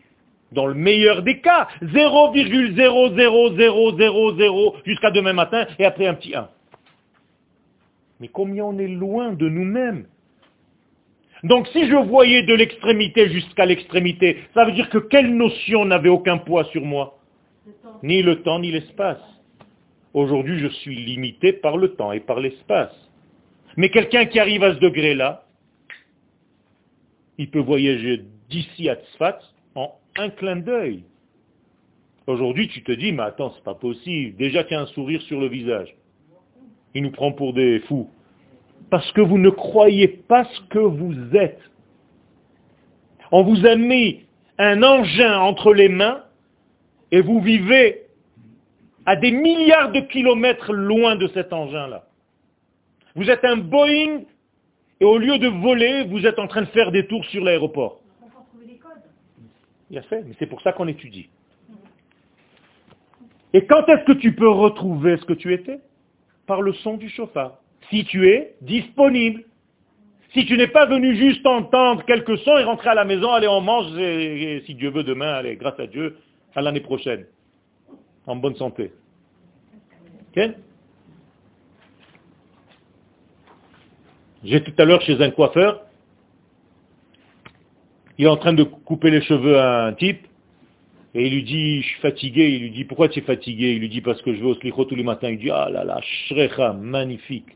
dans le meilleur des cas, 0,00000 jusqu'à demain matin et après un petit 1. Mais combien on est loin de nous-mêmes Donc si je voyais de l'extrémité jusqu'à l'extrémité, ça veut dire que quelle notion n'avait aucun poids sur moi Ni le temps, ni l'espace. Aujourd'hui, je suis limité par le temps et par l'espace. Mais quelqu'un qui arrive à ce degré-là, il peut voyager d'ici à Tzfat en un clin d'œil. Aujourd'hui, tu te dis, mais attends, c'est pas possible. Déjà qu'il y a un sourire sur le visage. Il nous prend pour des fous. Parce que vous ne croyez pas ce que vous êtes. On vous a mis un engin entre les mains et vous vivez à des milliards de kilomètres loin de cet engin-là. Vous êtes un Boeing et au lieu de voler, vous êtes en train de faire des tours sur l'aéroport fait, mais c'est pour ça qu'on étudie. Et quand est-ce que tu peux retrouver ce que tu étais? Par le son du chauffard. Si tu es disponible. Si tu n'es pas venu juste entendre quelques sons et rentrer à la maison, allez, on mange, et, si Dieu veut demain, allez, grâce à Dieu, à l'année prochaine. En bonne santé. J'ai tout à l'heure chez un coiffeur, il est en train de couper les cheveux à un type, et il lui dit, je suis fatigué, il lui dit, pourquoi tu es fatigué? Il lui dit, parce que je vais au slicho tous les matins. Il dit, ah là là, shrecha, magnifique.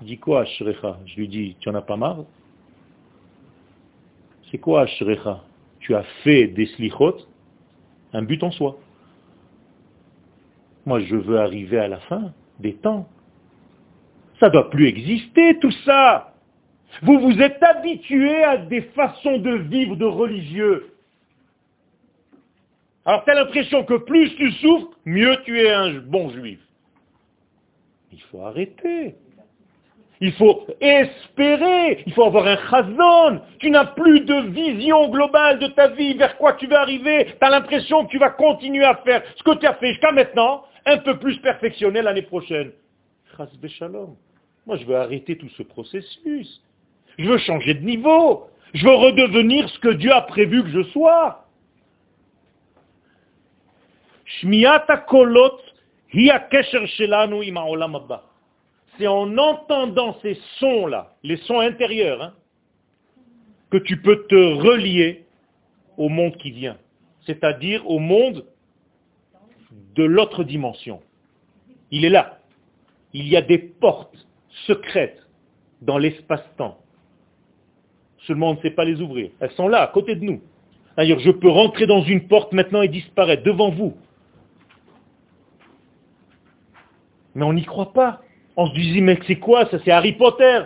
Il dit quoi, shrecha? Je lui dis, tu en as pas marre? C'est quoi Ashrecha Tu as fait des slichot un but en soi. Moi, je veux arriver à la fin des temps. Ça ne doit plus exister, tout ça. Vous vous êtes habitué à des façons de vivre de religieux. Alors tu as l'impression que plus tu souffres, mieux tu es un bon juif. Il faut arrêter. Il faut espérer. Il faut avoir un chazon. Tu n'as plus de vision globale de ta vie, vers quoi tu vas arriver. Tu as l'impression que tu vas continuer à faire ce que tu as fait jusqu'à maintenant, un peu plus perfectionné l'année prochaine. shalom. Moi, je veux arrêter tout ce processus. Je veux changer de niveau. Je veux redevenir ce que Dieu a prévu que je sois. C'est en entendant ces sons-là, les sons intérieurs, hein, que tu peux te relier au monde qui vient, c'est-à-dire au monde de l'autre dimension. Il est là. Il y a des portes secrètes dans l'espace-temps. Seulement on ne sait pas les ouvrir. Elles sont là, à côté de nous. D'ailleurs, je peux rentrer dans une porte maintenant et disparaître devant vous. Mais on n'y croit pas. On se dit, mais c'est quoi ça? C'est Harry Potter.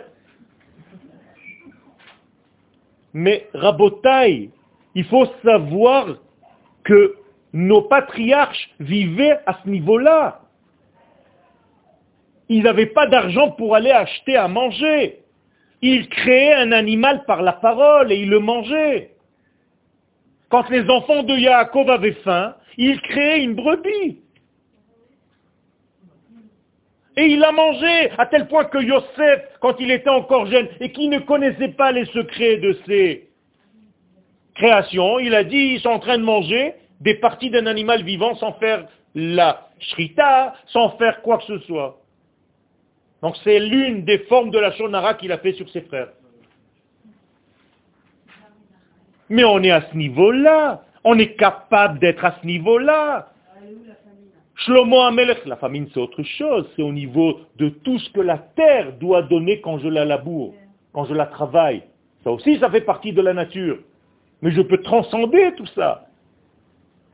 Mais Rabotai, il faut savoir que nos patriarches vivaient à ce niveau-là. Ils n'avaient pas d'argent pour aller acheter à manger. Ils créaient un animal par la parole et ils le mangeaient. Quand les enfants de Yaakov avaient faim, ils créaient une brebis. Et il a mangé à tel point que Yosef, quand il était encore jeune et qui ne connaissait pas les secrets de ses créations, il a dit, ils sont en train de manger des parties d'un animal vivant sans faire la shrita, sans faire quoi que ce soit. Donc c'est l'une des formes de la shonara qu'il a fait sur ses frères. Mais on est à ce niveau-là. On est capable d'être à ce niveau-là. Shlomo Amelech, la famine c'est autre chose, c'est au niveau de tout ce que la terre doit donner quand je la laboure, quand je la travaille. Ça aussi, ça fait partie de la nature. Mais je peux transcender tout ça.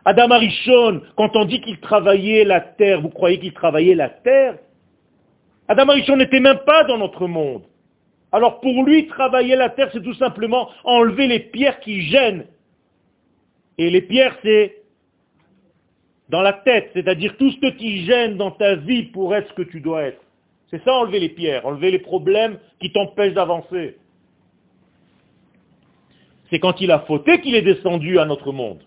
Adam Arishon, quand on dit qu'il travaillait la terre, vous croyez qu'il travaillait la terre? Adam Arishon n'était même pas dans notre monde. Alors pour lui, travailler la terre, c'est tout simplement enlever les pierres qui gênent. Et les pierres, c'est dans la tête, c'est-à-dire tout ce qui gêne dans ta vie pour être ce que tu dois être. C'est ça enlever les pierres, enlever les problèmes qui t'empêchent d'avancer. C'est quand il a fauté qu'il est descendu à notre monde.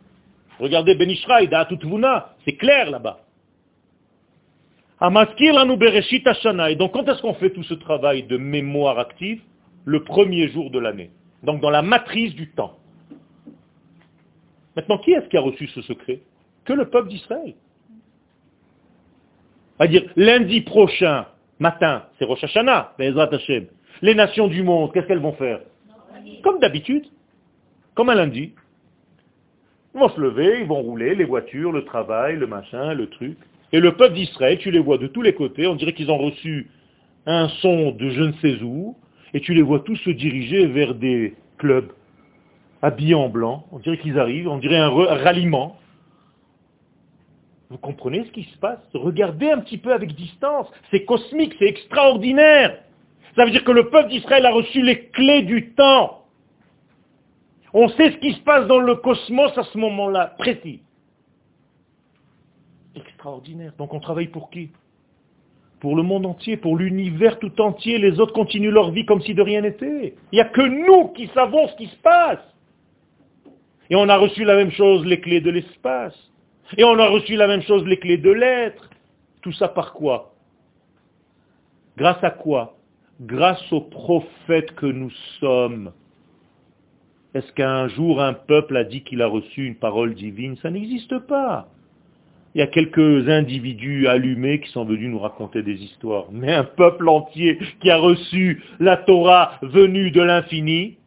Regardez Benishraï, Da'atutvuna, c'est clair là-bas. Et donc quand est-ce qu'on fait tout ce travail de mémoire active? Le premier jour de l'année. Donc dans la matrice du temps. Maintenant, qui est-ce qui a reçu ce secret? Que le peuple d'Israël. C'est-à-dire, lundi prochain, matin, c'est Rosh Hashanah, les nations du monde, qu'est-ce qu'elles vont faire? Comme d'habitude, comme un lundi. Ils vont se lever, ils vont rouler, les voitures, le travail, le machin, le truc. Et le peuple d'Israël, tu les vois de tous les côtés, on dirait qu'ils ont reçu un son de je ne sais où, et tu les vois tous se diriger vers des clubs habillés en blanc. On dirait qu'ils arrivent, on dirait un ralliement. Vous comprenez ce qui se passe? Regardez un petit peu avec distance. C'est cosmique, c'est extraordinaire. Ça veut dire que le peuple d'Israël a reçu les clés du temps. On sait ce qui se passe dans le cosmos à ce moment-là, précis. Extraordinaire. Donc on travaille pour qui? Pour le monde entier, pour l'univers tout entier. Les autres continuent leur vie comme si de rien n'était. Il n'y a que nous qui savons ce qui se passe. Et on a reçu la même chose, les clés de l'espace. Et on a reçu la même chose, les clés de l'être. Tout ça par quoi? Grâce à quoi? Grâce aux prophètes que nous sommes. Est-ce qu'un jour un peuple a dit qu'il a reçu une parole divine? Ça n'existe pas. Il y a quelques individus allumés qui sont venus nous raconter des histoires. Mais un peuple entier qui a reçu la Torah venue de l'infini,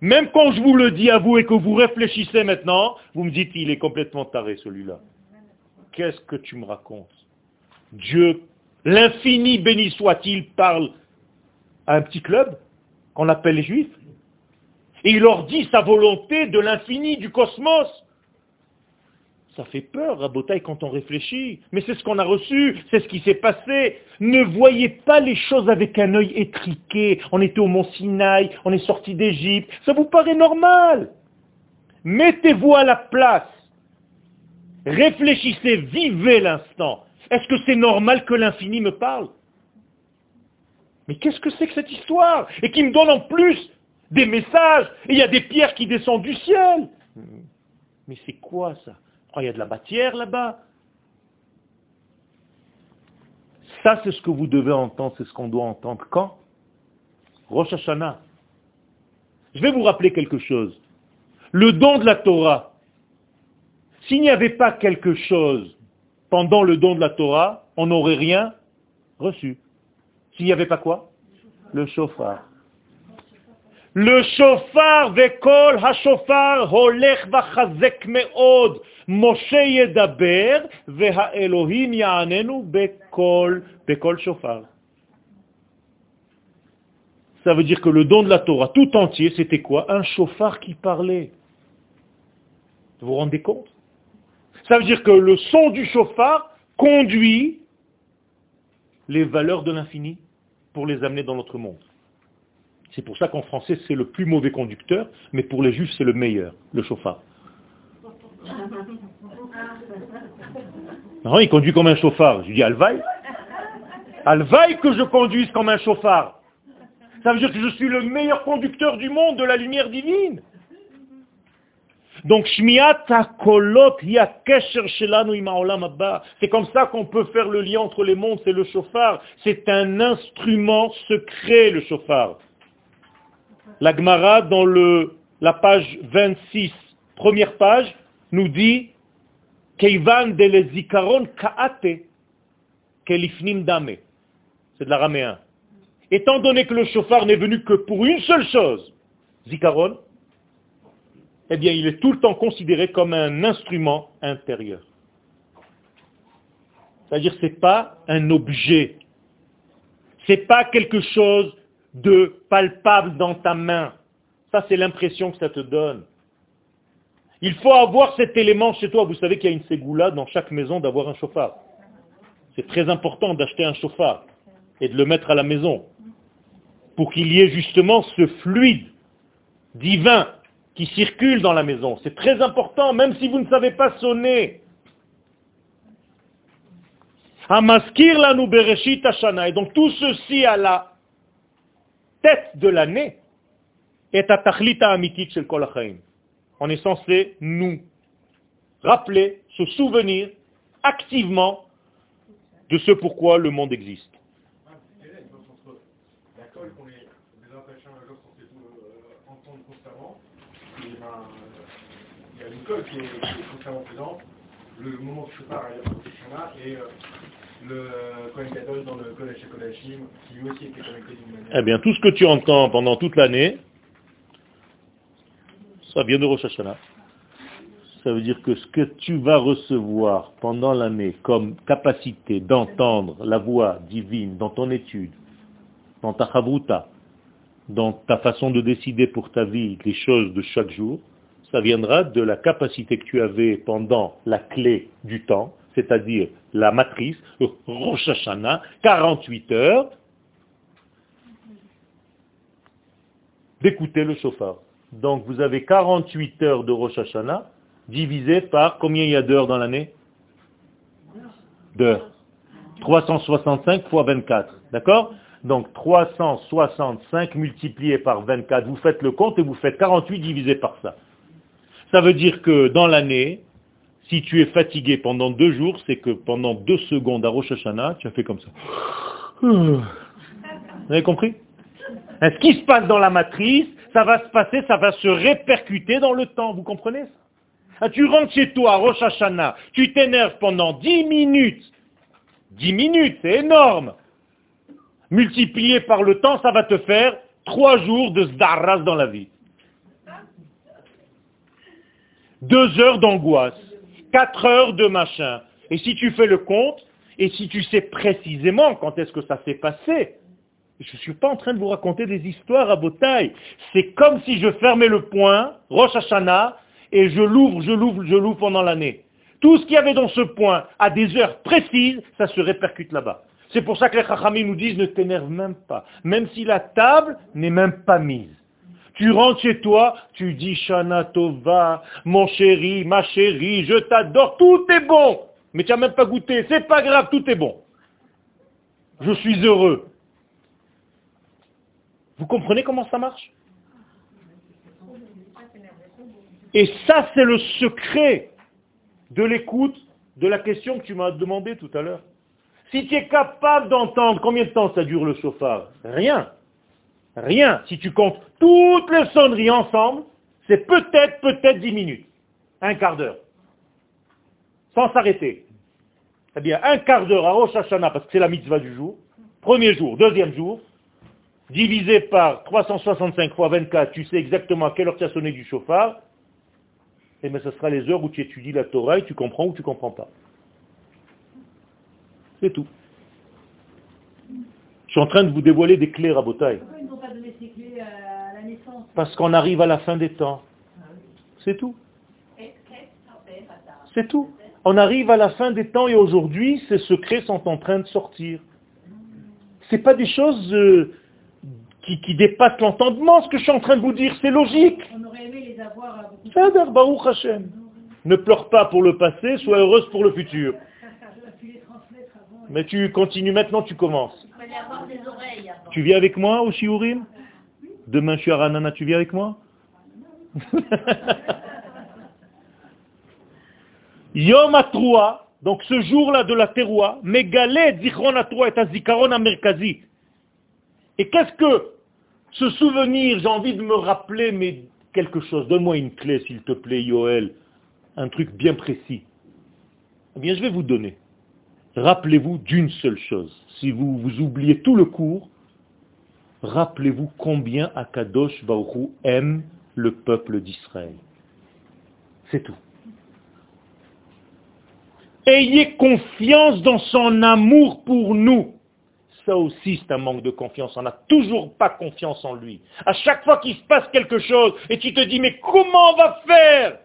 même quand je vous le dis à vous et que vous réfléchissez maintenant, vous me dites, il est complètement taré celui-là. Qu'est-ce que tu me racontes? Dieu, l'infini béni soit-il, parle à un petit club qu'on appelle les juifs Et il leur dit sa volonté de l'infini, du cosmos. Ça fait peur, Rabotaille, quand on réfléchit. Mais c'est ce qu'on a reçu, c'est ce qui s'est passé. Ne voyez pas les choses avec un œil étriqué. On était au mont Sinaï, on est sorti d'Égypte. Ça vous paraît normal? Mettez-vous à la place. Réfléchissez, vivez l'instant. Est-ce que c'est normal que l'infini me parle? Mais qu'est-ce que c'est que cette histoire? Et qui me donne en plus des messages? Et il y a des pierres qui descendent du ciel. Mais c'est quoi ça? Oh, il y a de la matière là-bas. Ça, c'est ce que vous devez entendre, c'est ce qu'on doit entendre. Quand? Rosh Hashanah. Je vais vous rappeler quelque chose. Le don de la Torah, s'il n'y avait pas quelque chose pendant le don de la Torah, on n'aurait rien reçu. S'il n'y avait pas quoi? Le chauffard. Le chauffard me'od. Moshe yedaber veha-Elohim bekol, bekol shofar. Ça veut dire que le don de la Torah tout entier, c'était quoi? Un chauffard qui parlait. Vous vous rendez compte? Ça veut dire que le son du chauffard conduit les valeurs de l'infini pour les amener dans notre monde. C'est pour ça qu'en français, c'est le plus mauvais conducteur, mais pour les juifs, c'est le meilleur, le chauffard. Non, il conduit comme un chauffard. Je dis, Alvaï Alvaï que je conduise comme un chauffard. Ça veut dire que je suis le meilleur conducteur du monde de la lumière divine. Donc, c'est comme ça qu'on peut faire le lien entre les mondes, c'est le chauffard. C'est un instrument secret, le chauffard. La Gemara, dans le, la page 26, première page, nous dit Keivan de zikaron kaate kelifnim dame. C'est de l'araméen. Étant donné que le chauffard n'est venu que pour une seule chose, zikaron, eh bien, il est tout le temps considéré comme un instrument intérieur. C'est-à-dire, ce n'est pas un objet. Ce n'est pas quelque chose de palpable dans ta main. Ça, c'est l'impression que ça te donne. Il faut avoir cet élément chez toi. Vous savez qu'il y a une ségoula dans chaque maison d'avoir un chauffard. C'est très important d'acheter un chauffard et de le mettre à la maison pour qu'il y ait justement ce fluide divin qui circule dans la maison. C'est très important, même si vous ne savez pas sonner. Et donc tout ceci à la tête de l'année est à tachlita amitit shel kol On est censé nous rappeler, se souvenir activement de ce pourquoi le monde existe. Il y a une colle qui est constamment présente, le moment où je pars à et le dans le qui aussi était connecté. Eh bien, tout ce que tu entends pendant toute l'année, ça vient de Rosh Hashanah. Ça veut dire que ce que tu vas recevoir pendant l'année comme capacité d'entendre la voix divine dans ton étude, dans ta chavruta, dans ta façon de décider pour ta vie les choses de chaque jour, ça viendra de la capacité que tu avais pendant la clé du temps, c'est-à-dire la matrice, Rosh Hashanah, 48 heures, d'écouter le chauffard. Donc vous avez 48 heures de Rosh Hashanah divisé par combien il y a d'heures dans l'année? D'heures. 365 fois 24. D'accord? Donc 365 multiplié par 24, vous faites le compte et vous faites 48 divisé par ça. Ça veut dire que dans l'année, si tu es fatigué pendant deux jours, c'est que pendant deux secondes à Rosh Hashanah, tu as fait comme ça. Vous avez compris? Hein, Ce qui se passe dans la matrice, ça va se passer, ça va se répercuter dans le temps. Vous comprenez ah, Tu rentres chez toi à Rosh Hashanah, tu t'énerves pendant dix minutes. Dix minutes, c'est énorme. Multiplié par le temps, ça va te faire trois jours de zdarras dans la vie. Deux heures d'angoisse quatre heures de machin. Et si tu fais le compte, et si tu sais précisément quand est-ce que ça s'est passé, Je ne suis pas en train de vous raconter des histoires à tailles. C'est comme si je fermais le point, Rosh Hashanah, et je l'ouvre, je l'ouvre, je l'ouvre pendant l'année. Tout ce qu'il y avait dans ce point, à des heures précises, ça se répercute là-bas. C'est pour ça que les Chachamim nous disent ne t'énerve même pas. Même si la table n'est même pas mise. Tu rentres chez toi, tu dis Shana Tova, mon chéri, ma chérie, je t'adore, tout est bon. Mais tu n'as même pas goûté, c'est pas grave, tout est bon. Je suis heureux. Vous comprenez comment ça marche? Et ça, c'est le secret de l'écoute de la question que tu m'as demandé tout à l'heure. Si tu es capable d'entendre, combien de temps ça dure le chauffard? Rien. Rien. Si tu comptes toutes les sonneries ensemble, c'est peut-être, peut-être 10 minutes. Un quart d'heure. Sans s'arrêter. C'est-à-dire un quart d'heure à Rosh Hashanah, parce que c'est la mitzvah du jour. Premier jour, deuxième jour. Divisé par 365 fois 24, tu sais exactement à quelle heure tu as sonné du chauffard. Et eh bien ce sera les heures où tu étudies la Torah et tu comprends ou tu comprends pas. C'est tout. Suis en train de vous dévoiler des clés à Pourquoi ils n'ont pas donné ces clés à la naissance Parce qu'on arrive à la fin des temps. C'est tout. C'est tout. On arrive à la fin des temps et aujourd'hui, ces secrets sont en train de sortir. Ce pas des choses euh, qui, qui, dépassent l'entendement, ce que je suis en train de vous dire, c'est logique. On aurait aimé les avoir Ne pleure pas pour le passé, sois heureuse pour le futur. Mais tu continues maintenant, tu commences. Tu viens avec moi au Shiurim? Demain je suis à Ranana, tu viens avec moi? Yom Atroua, donc ce jour-là de la Teroua, Megale Zichron Atroua et Azikaron Amerkazi. Et qu'est-ce que ce souvenir, j'ai envie de me rappeler, mais quelque chose. Donne-moi une clé, s'il te plaît, Yoel. Un truc bien précis. Eh bien, je vais vous donner. Rappelez-vous d'une seule chose. Si vous, vous oubliez tout le cours, rappelez-vous combien Akadosh Baruch aime le peuple d'Israël. C'est tout. Ayez confiance dans son amour pour nous. Ça aussi, c'est un manque de confiance. On n'a toujours pas confiance en lui. À chaque fois qu'il se passe quelque chose, et tu te dis, mais comment on va faire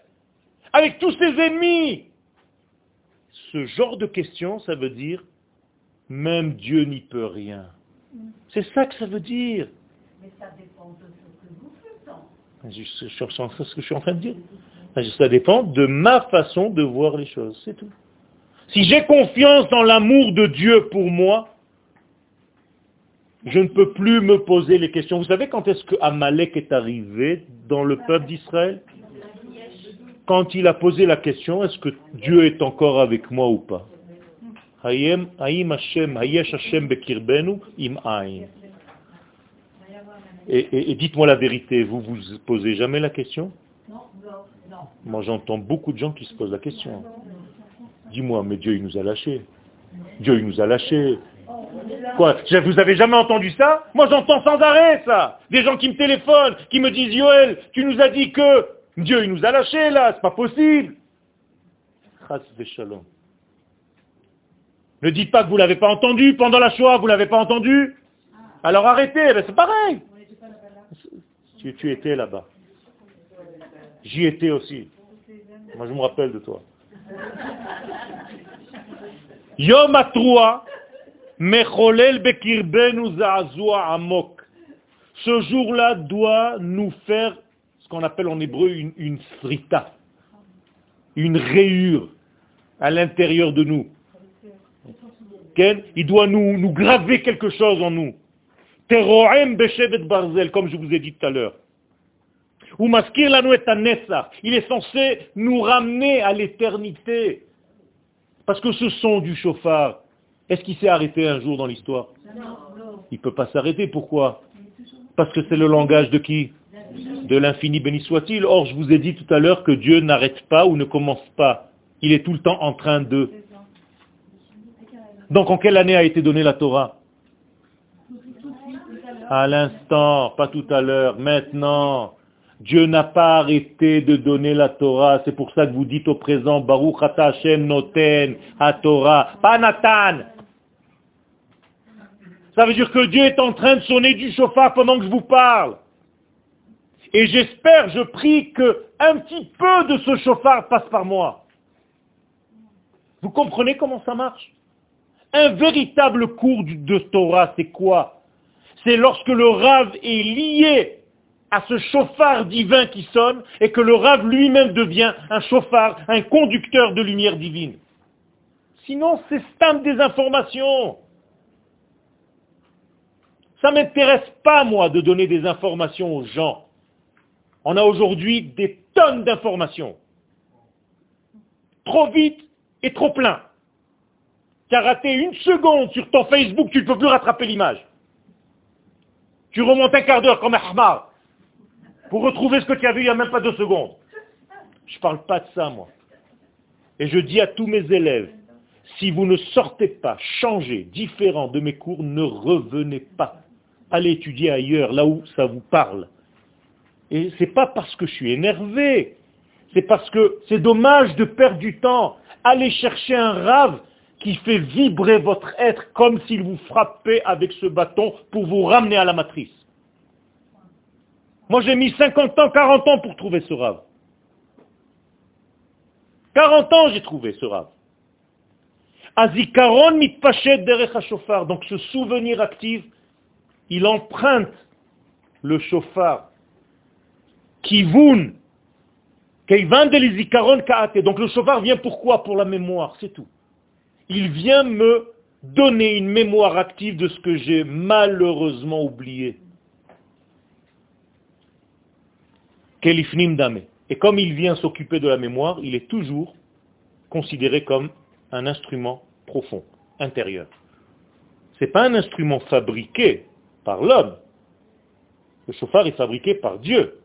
avec tous ces ennemis? Ce genre de question, ça veut dire même Dieu n'y peut rien. C'est ça que ça veut dire. Mais ça dépend de ce que vous faites. C'est ce que je suis en train de dire. Ça dépend de ma façon de voir les choses, c'est tout. Si j'ai confiance dans l'amour de Dieu pour moi, je ne peux plus me poser les questions. Vous savez quand est-ce que Amalek est arrivé dans le peuple d'Israël? Quand il a posé la question, est-ce que Dieu est encore avec moi ou pas? Et, et, dites-moi la vérité, vous vous posez jamais la question? Moi j'entends beaucoup de gens qui se posent la question. Dis-moi, mais Dieu il nous a lâchés. Dieu il nous a lâchés. Quoi? Vous avez jamais entendu ça? Moi j'entends sans arrêt ça. Des gens qui me téléphonent, qui me disent Yoel, tu nous as dit que Dieu, il nous a lâchés là, c'est pas possible. Ne dites pas que vous l'avez pas entendu pendant la Shoah, vous l'avez pas entendu. Alors arrêtez, ben, c'est pareil. Tu, tu étais là-bas. J'y étais aussi. Moi, je me rappelle de toi. Yom mecholel amok. Ce jour-là doit nous faire qu'on appelle en hébreu une, une srita, une rayure à l'intérieur de nous. Il doit nous, nous graver quelque chose en nous. barzel, comme je vous ai dit tout à l'heure. Ou maskir la Il est censé nous ramener à l'éternité. Parce que ce son du chauffard, est-ce qu'il s'est arrêté un jour dans l'histoire? Il ne peut pas s'arrêter. Pourquoi? Parce que c'est le langage de qui? De l'infini béni soit-il. Or, je vous ai dit tout à l'heure que Dieu n'arrête pas ou ne commence pas. Il est tout le temps en train de. Donc, en quelle année a été donnée la Torah? À l'instant, pas tout à l'heure, maintenant. Dieu n'a pas arrêté de donner la Torah. C'est pour ça que vous dites au présent, Baruch Ata Hashem Noten, à Torah, pas. Ça veut dire que Dieu est en train de sonner du chauffard pendant que je vous parle. Et j'espère, je prie que un petit peu de ce chauffard passe par moi. Vous comprenez comment ça marche? Un véritable cours de Torah, c'est quoi? C'est lorsque le rave est lié à ce chauffard divin qui sonne et que le rave lui-même devient un chauffard, un conducteur de lumière divine. Sinon, c'est stam des informations. Ça ne m'intéresse pas, moi, de donner des informations aux gens. On a aujourd'hui des tonnes d'informations. Trop vite et trop plein. Tu as raté une seconde sur ton Facebook, tu ne peux plus rattraper l'image. Tu remontes un quart d'heure comme un hamar pour retrouver ce que tu as vu il n'y a même pas deux secondes. Je ne parle pas de ça, moi. Et je dis à tous mes élèves, si vous ne sortez pas changez, différent de mes cours, ne revenez pas. Allez étudier ailleurs, là où ça vous parle. Et ce n'est pas parce que je suis énervé, c'est parce que c'est dommage de perdre du temps. Allez chercher un rave qui fait vibrer votre être comme s'il vous frappait avec ce bâton pour vous ramener à la matrice. Moi j'ai mis 50 ans, 40 ans pour trouver ce rave. 40 ans j'ai trouvé ce rave. Donc ce souvenir actif, il emprunte le chauffard. Kivun. Donc le chauffard vient pourquoi? Pour la mémoire, c'est tout. Il vient me donner une mémoire active de ce que j'ai malheureusement oublié. Et comme il vient s'occuper de la mémoire, il est toujours considéré comme un instrument profond, intérieur. Ce n'est pas un instrument fabriqué par l'homme. Le chauffard est fabriqué par Dieu.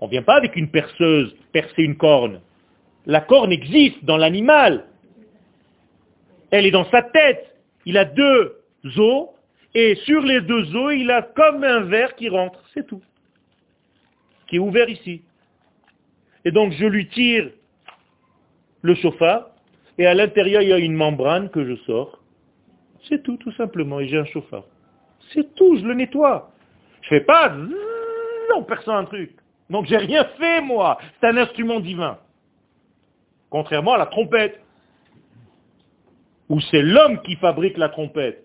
On ne vient pas avec une perceuse percer une corne. La corne existe dans l'animal. Elle est dans sa tête. Il a deux os, et sur les deux os, il a comme un verre qui rentre. C'est tout. Qui est ouvert ici. Et donc je lui tire le chauffard, et à l'intérieur, il y a une membrane que je sors. C'est tout, tout simplement, et j'ai un chauffard. C'est tout, je le nettoie. Je fais pas, non, personne un truc. Donc j'ai rien fait, moi. C'est un instrument divin. Contrairement à la trompette, où c'est l'homme qui fabrique la trompette.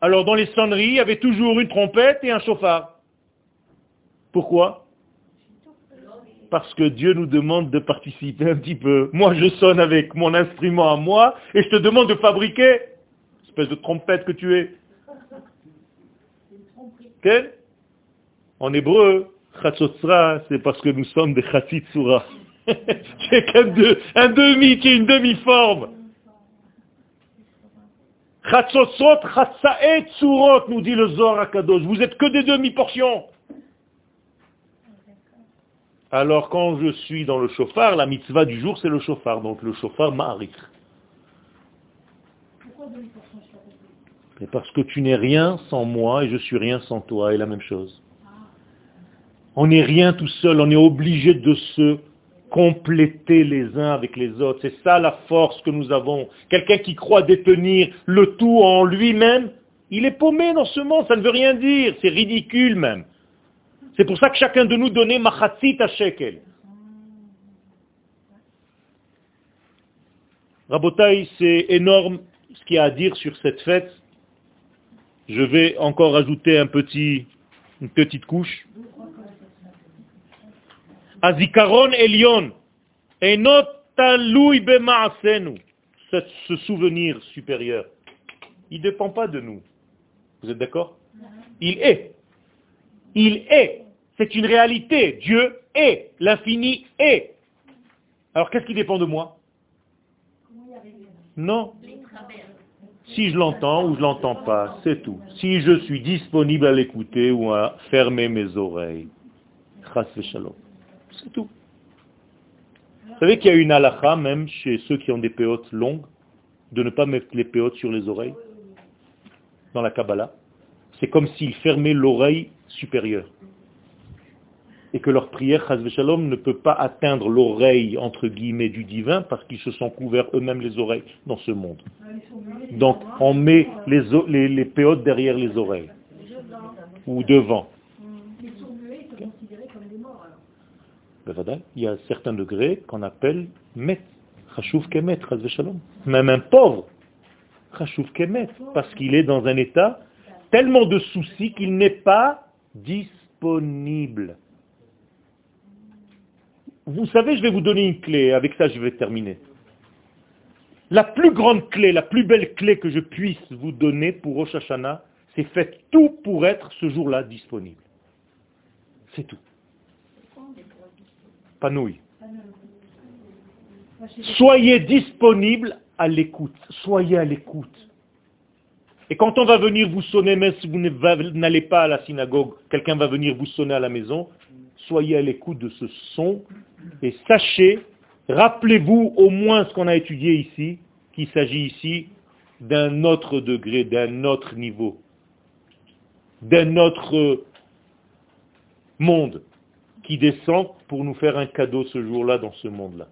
Alors dans les sonneries, il y avait toujours une trompette et un chauffard. Pourquoi? Parce que Dieu nous demande de participer un petit peu. Moi, je sonne avec mon instrument à moi et je te demande de fabriquer, espèce de trompette que tu es. Quel En hébreu, Chatzotzra, c'est parce que nous sommes des Chatzitsura. c'est qu'un un demi, qui est une demi-forme. Chatzotzot, Chatzaet, Tsurot, nous dit le Zohar Akadosh. Vous êtes que des demi-portions. Alors quand je suis dans le chauffard, la mitzvah du jour c'est le chauffard, donc le chauffard ma'arik. Pourquoi demi-portions Parce que tu n'es rien sans moi et je suis rien sans toi, et la même chose. On n'est rien tout seul, on est obligé de se compléter les uns avec les autres. C'est ça la force que nous avons. Quelqu'un qui croit détenir le tout en lui-même, il est paumé dans ce monde, ça ne veut rien dire, c'est ridicule même. C'est pour ça que chacun de nous donnait machatzit à shekel. Rabotai, c'est énorme ce qu'il y a à dire sur cette fête. Je vais encore ajouter une petite couche. Azikaron Elion, Enot ce souvenir supérieur, il ne dépend pas de nous. Vous êtes d'accord? Il est. Il est. C'est une réalité. Dieu est. L'infini est. Alors qu'est-ce qui dépend de moi? Non. Si je l'entends ou je l'entends pas, c'est tout. Si je suis disponible à l'écouter ou à fermer mes oreilles. C'est tout. Vous savez qu'il y a une halakha même chez ceux qui ont des péotes longues, de ne pas mettre les péotes sur les oreilles dans la Kabbalah. C'est comme s'il fermait l'oreille supérieure. et que leur prière, chas shalom, ne peut pas atteindre l'oreille, entre guillemets, du divin, parce qu'ils se sont couverts eux-mêmes les oreilles dans ce monde. Donc, on met les, les, les péotes derrière les oreilles, ou devant. Il y a certains degrés qu'on appelle met, chashuv kemet. Même un pauvre, chashuv kemet, parce qu'il est dans un état tellement de soucis qu'il n'est pas disponible. Vous savez, je vais vous donner une clé, avec ça je vais terminer. La plus grande clé, la plus belle clé que je puisse vous donner pour Rosh Hashanah, c'est faites tout pour être ce jour-là disponible. C'est tout. Panouille. Soyez disponible à l'écoute. Soyez à l'écoute. Et quand on va venir vous sonner, même si vous n'allez pas à la synagogue, quelqu'un va venir vous sonner à la maison, soyez à l'écoute de ce son et sachez, rappelez-vous au moins ce qu'on a étudié ici, qu'il s'agit ici d'un autre degré, d'un autre niveau, d'un autre monde qui descend pour nous faire un cadeau ce jour-là dans ce monde-là.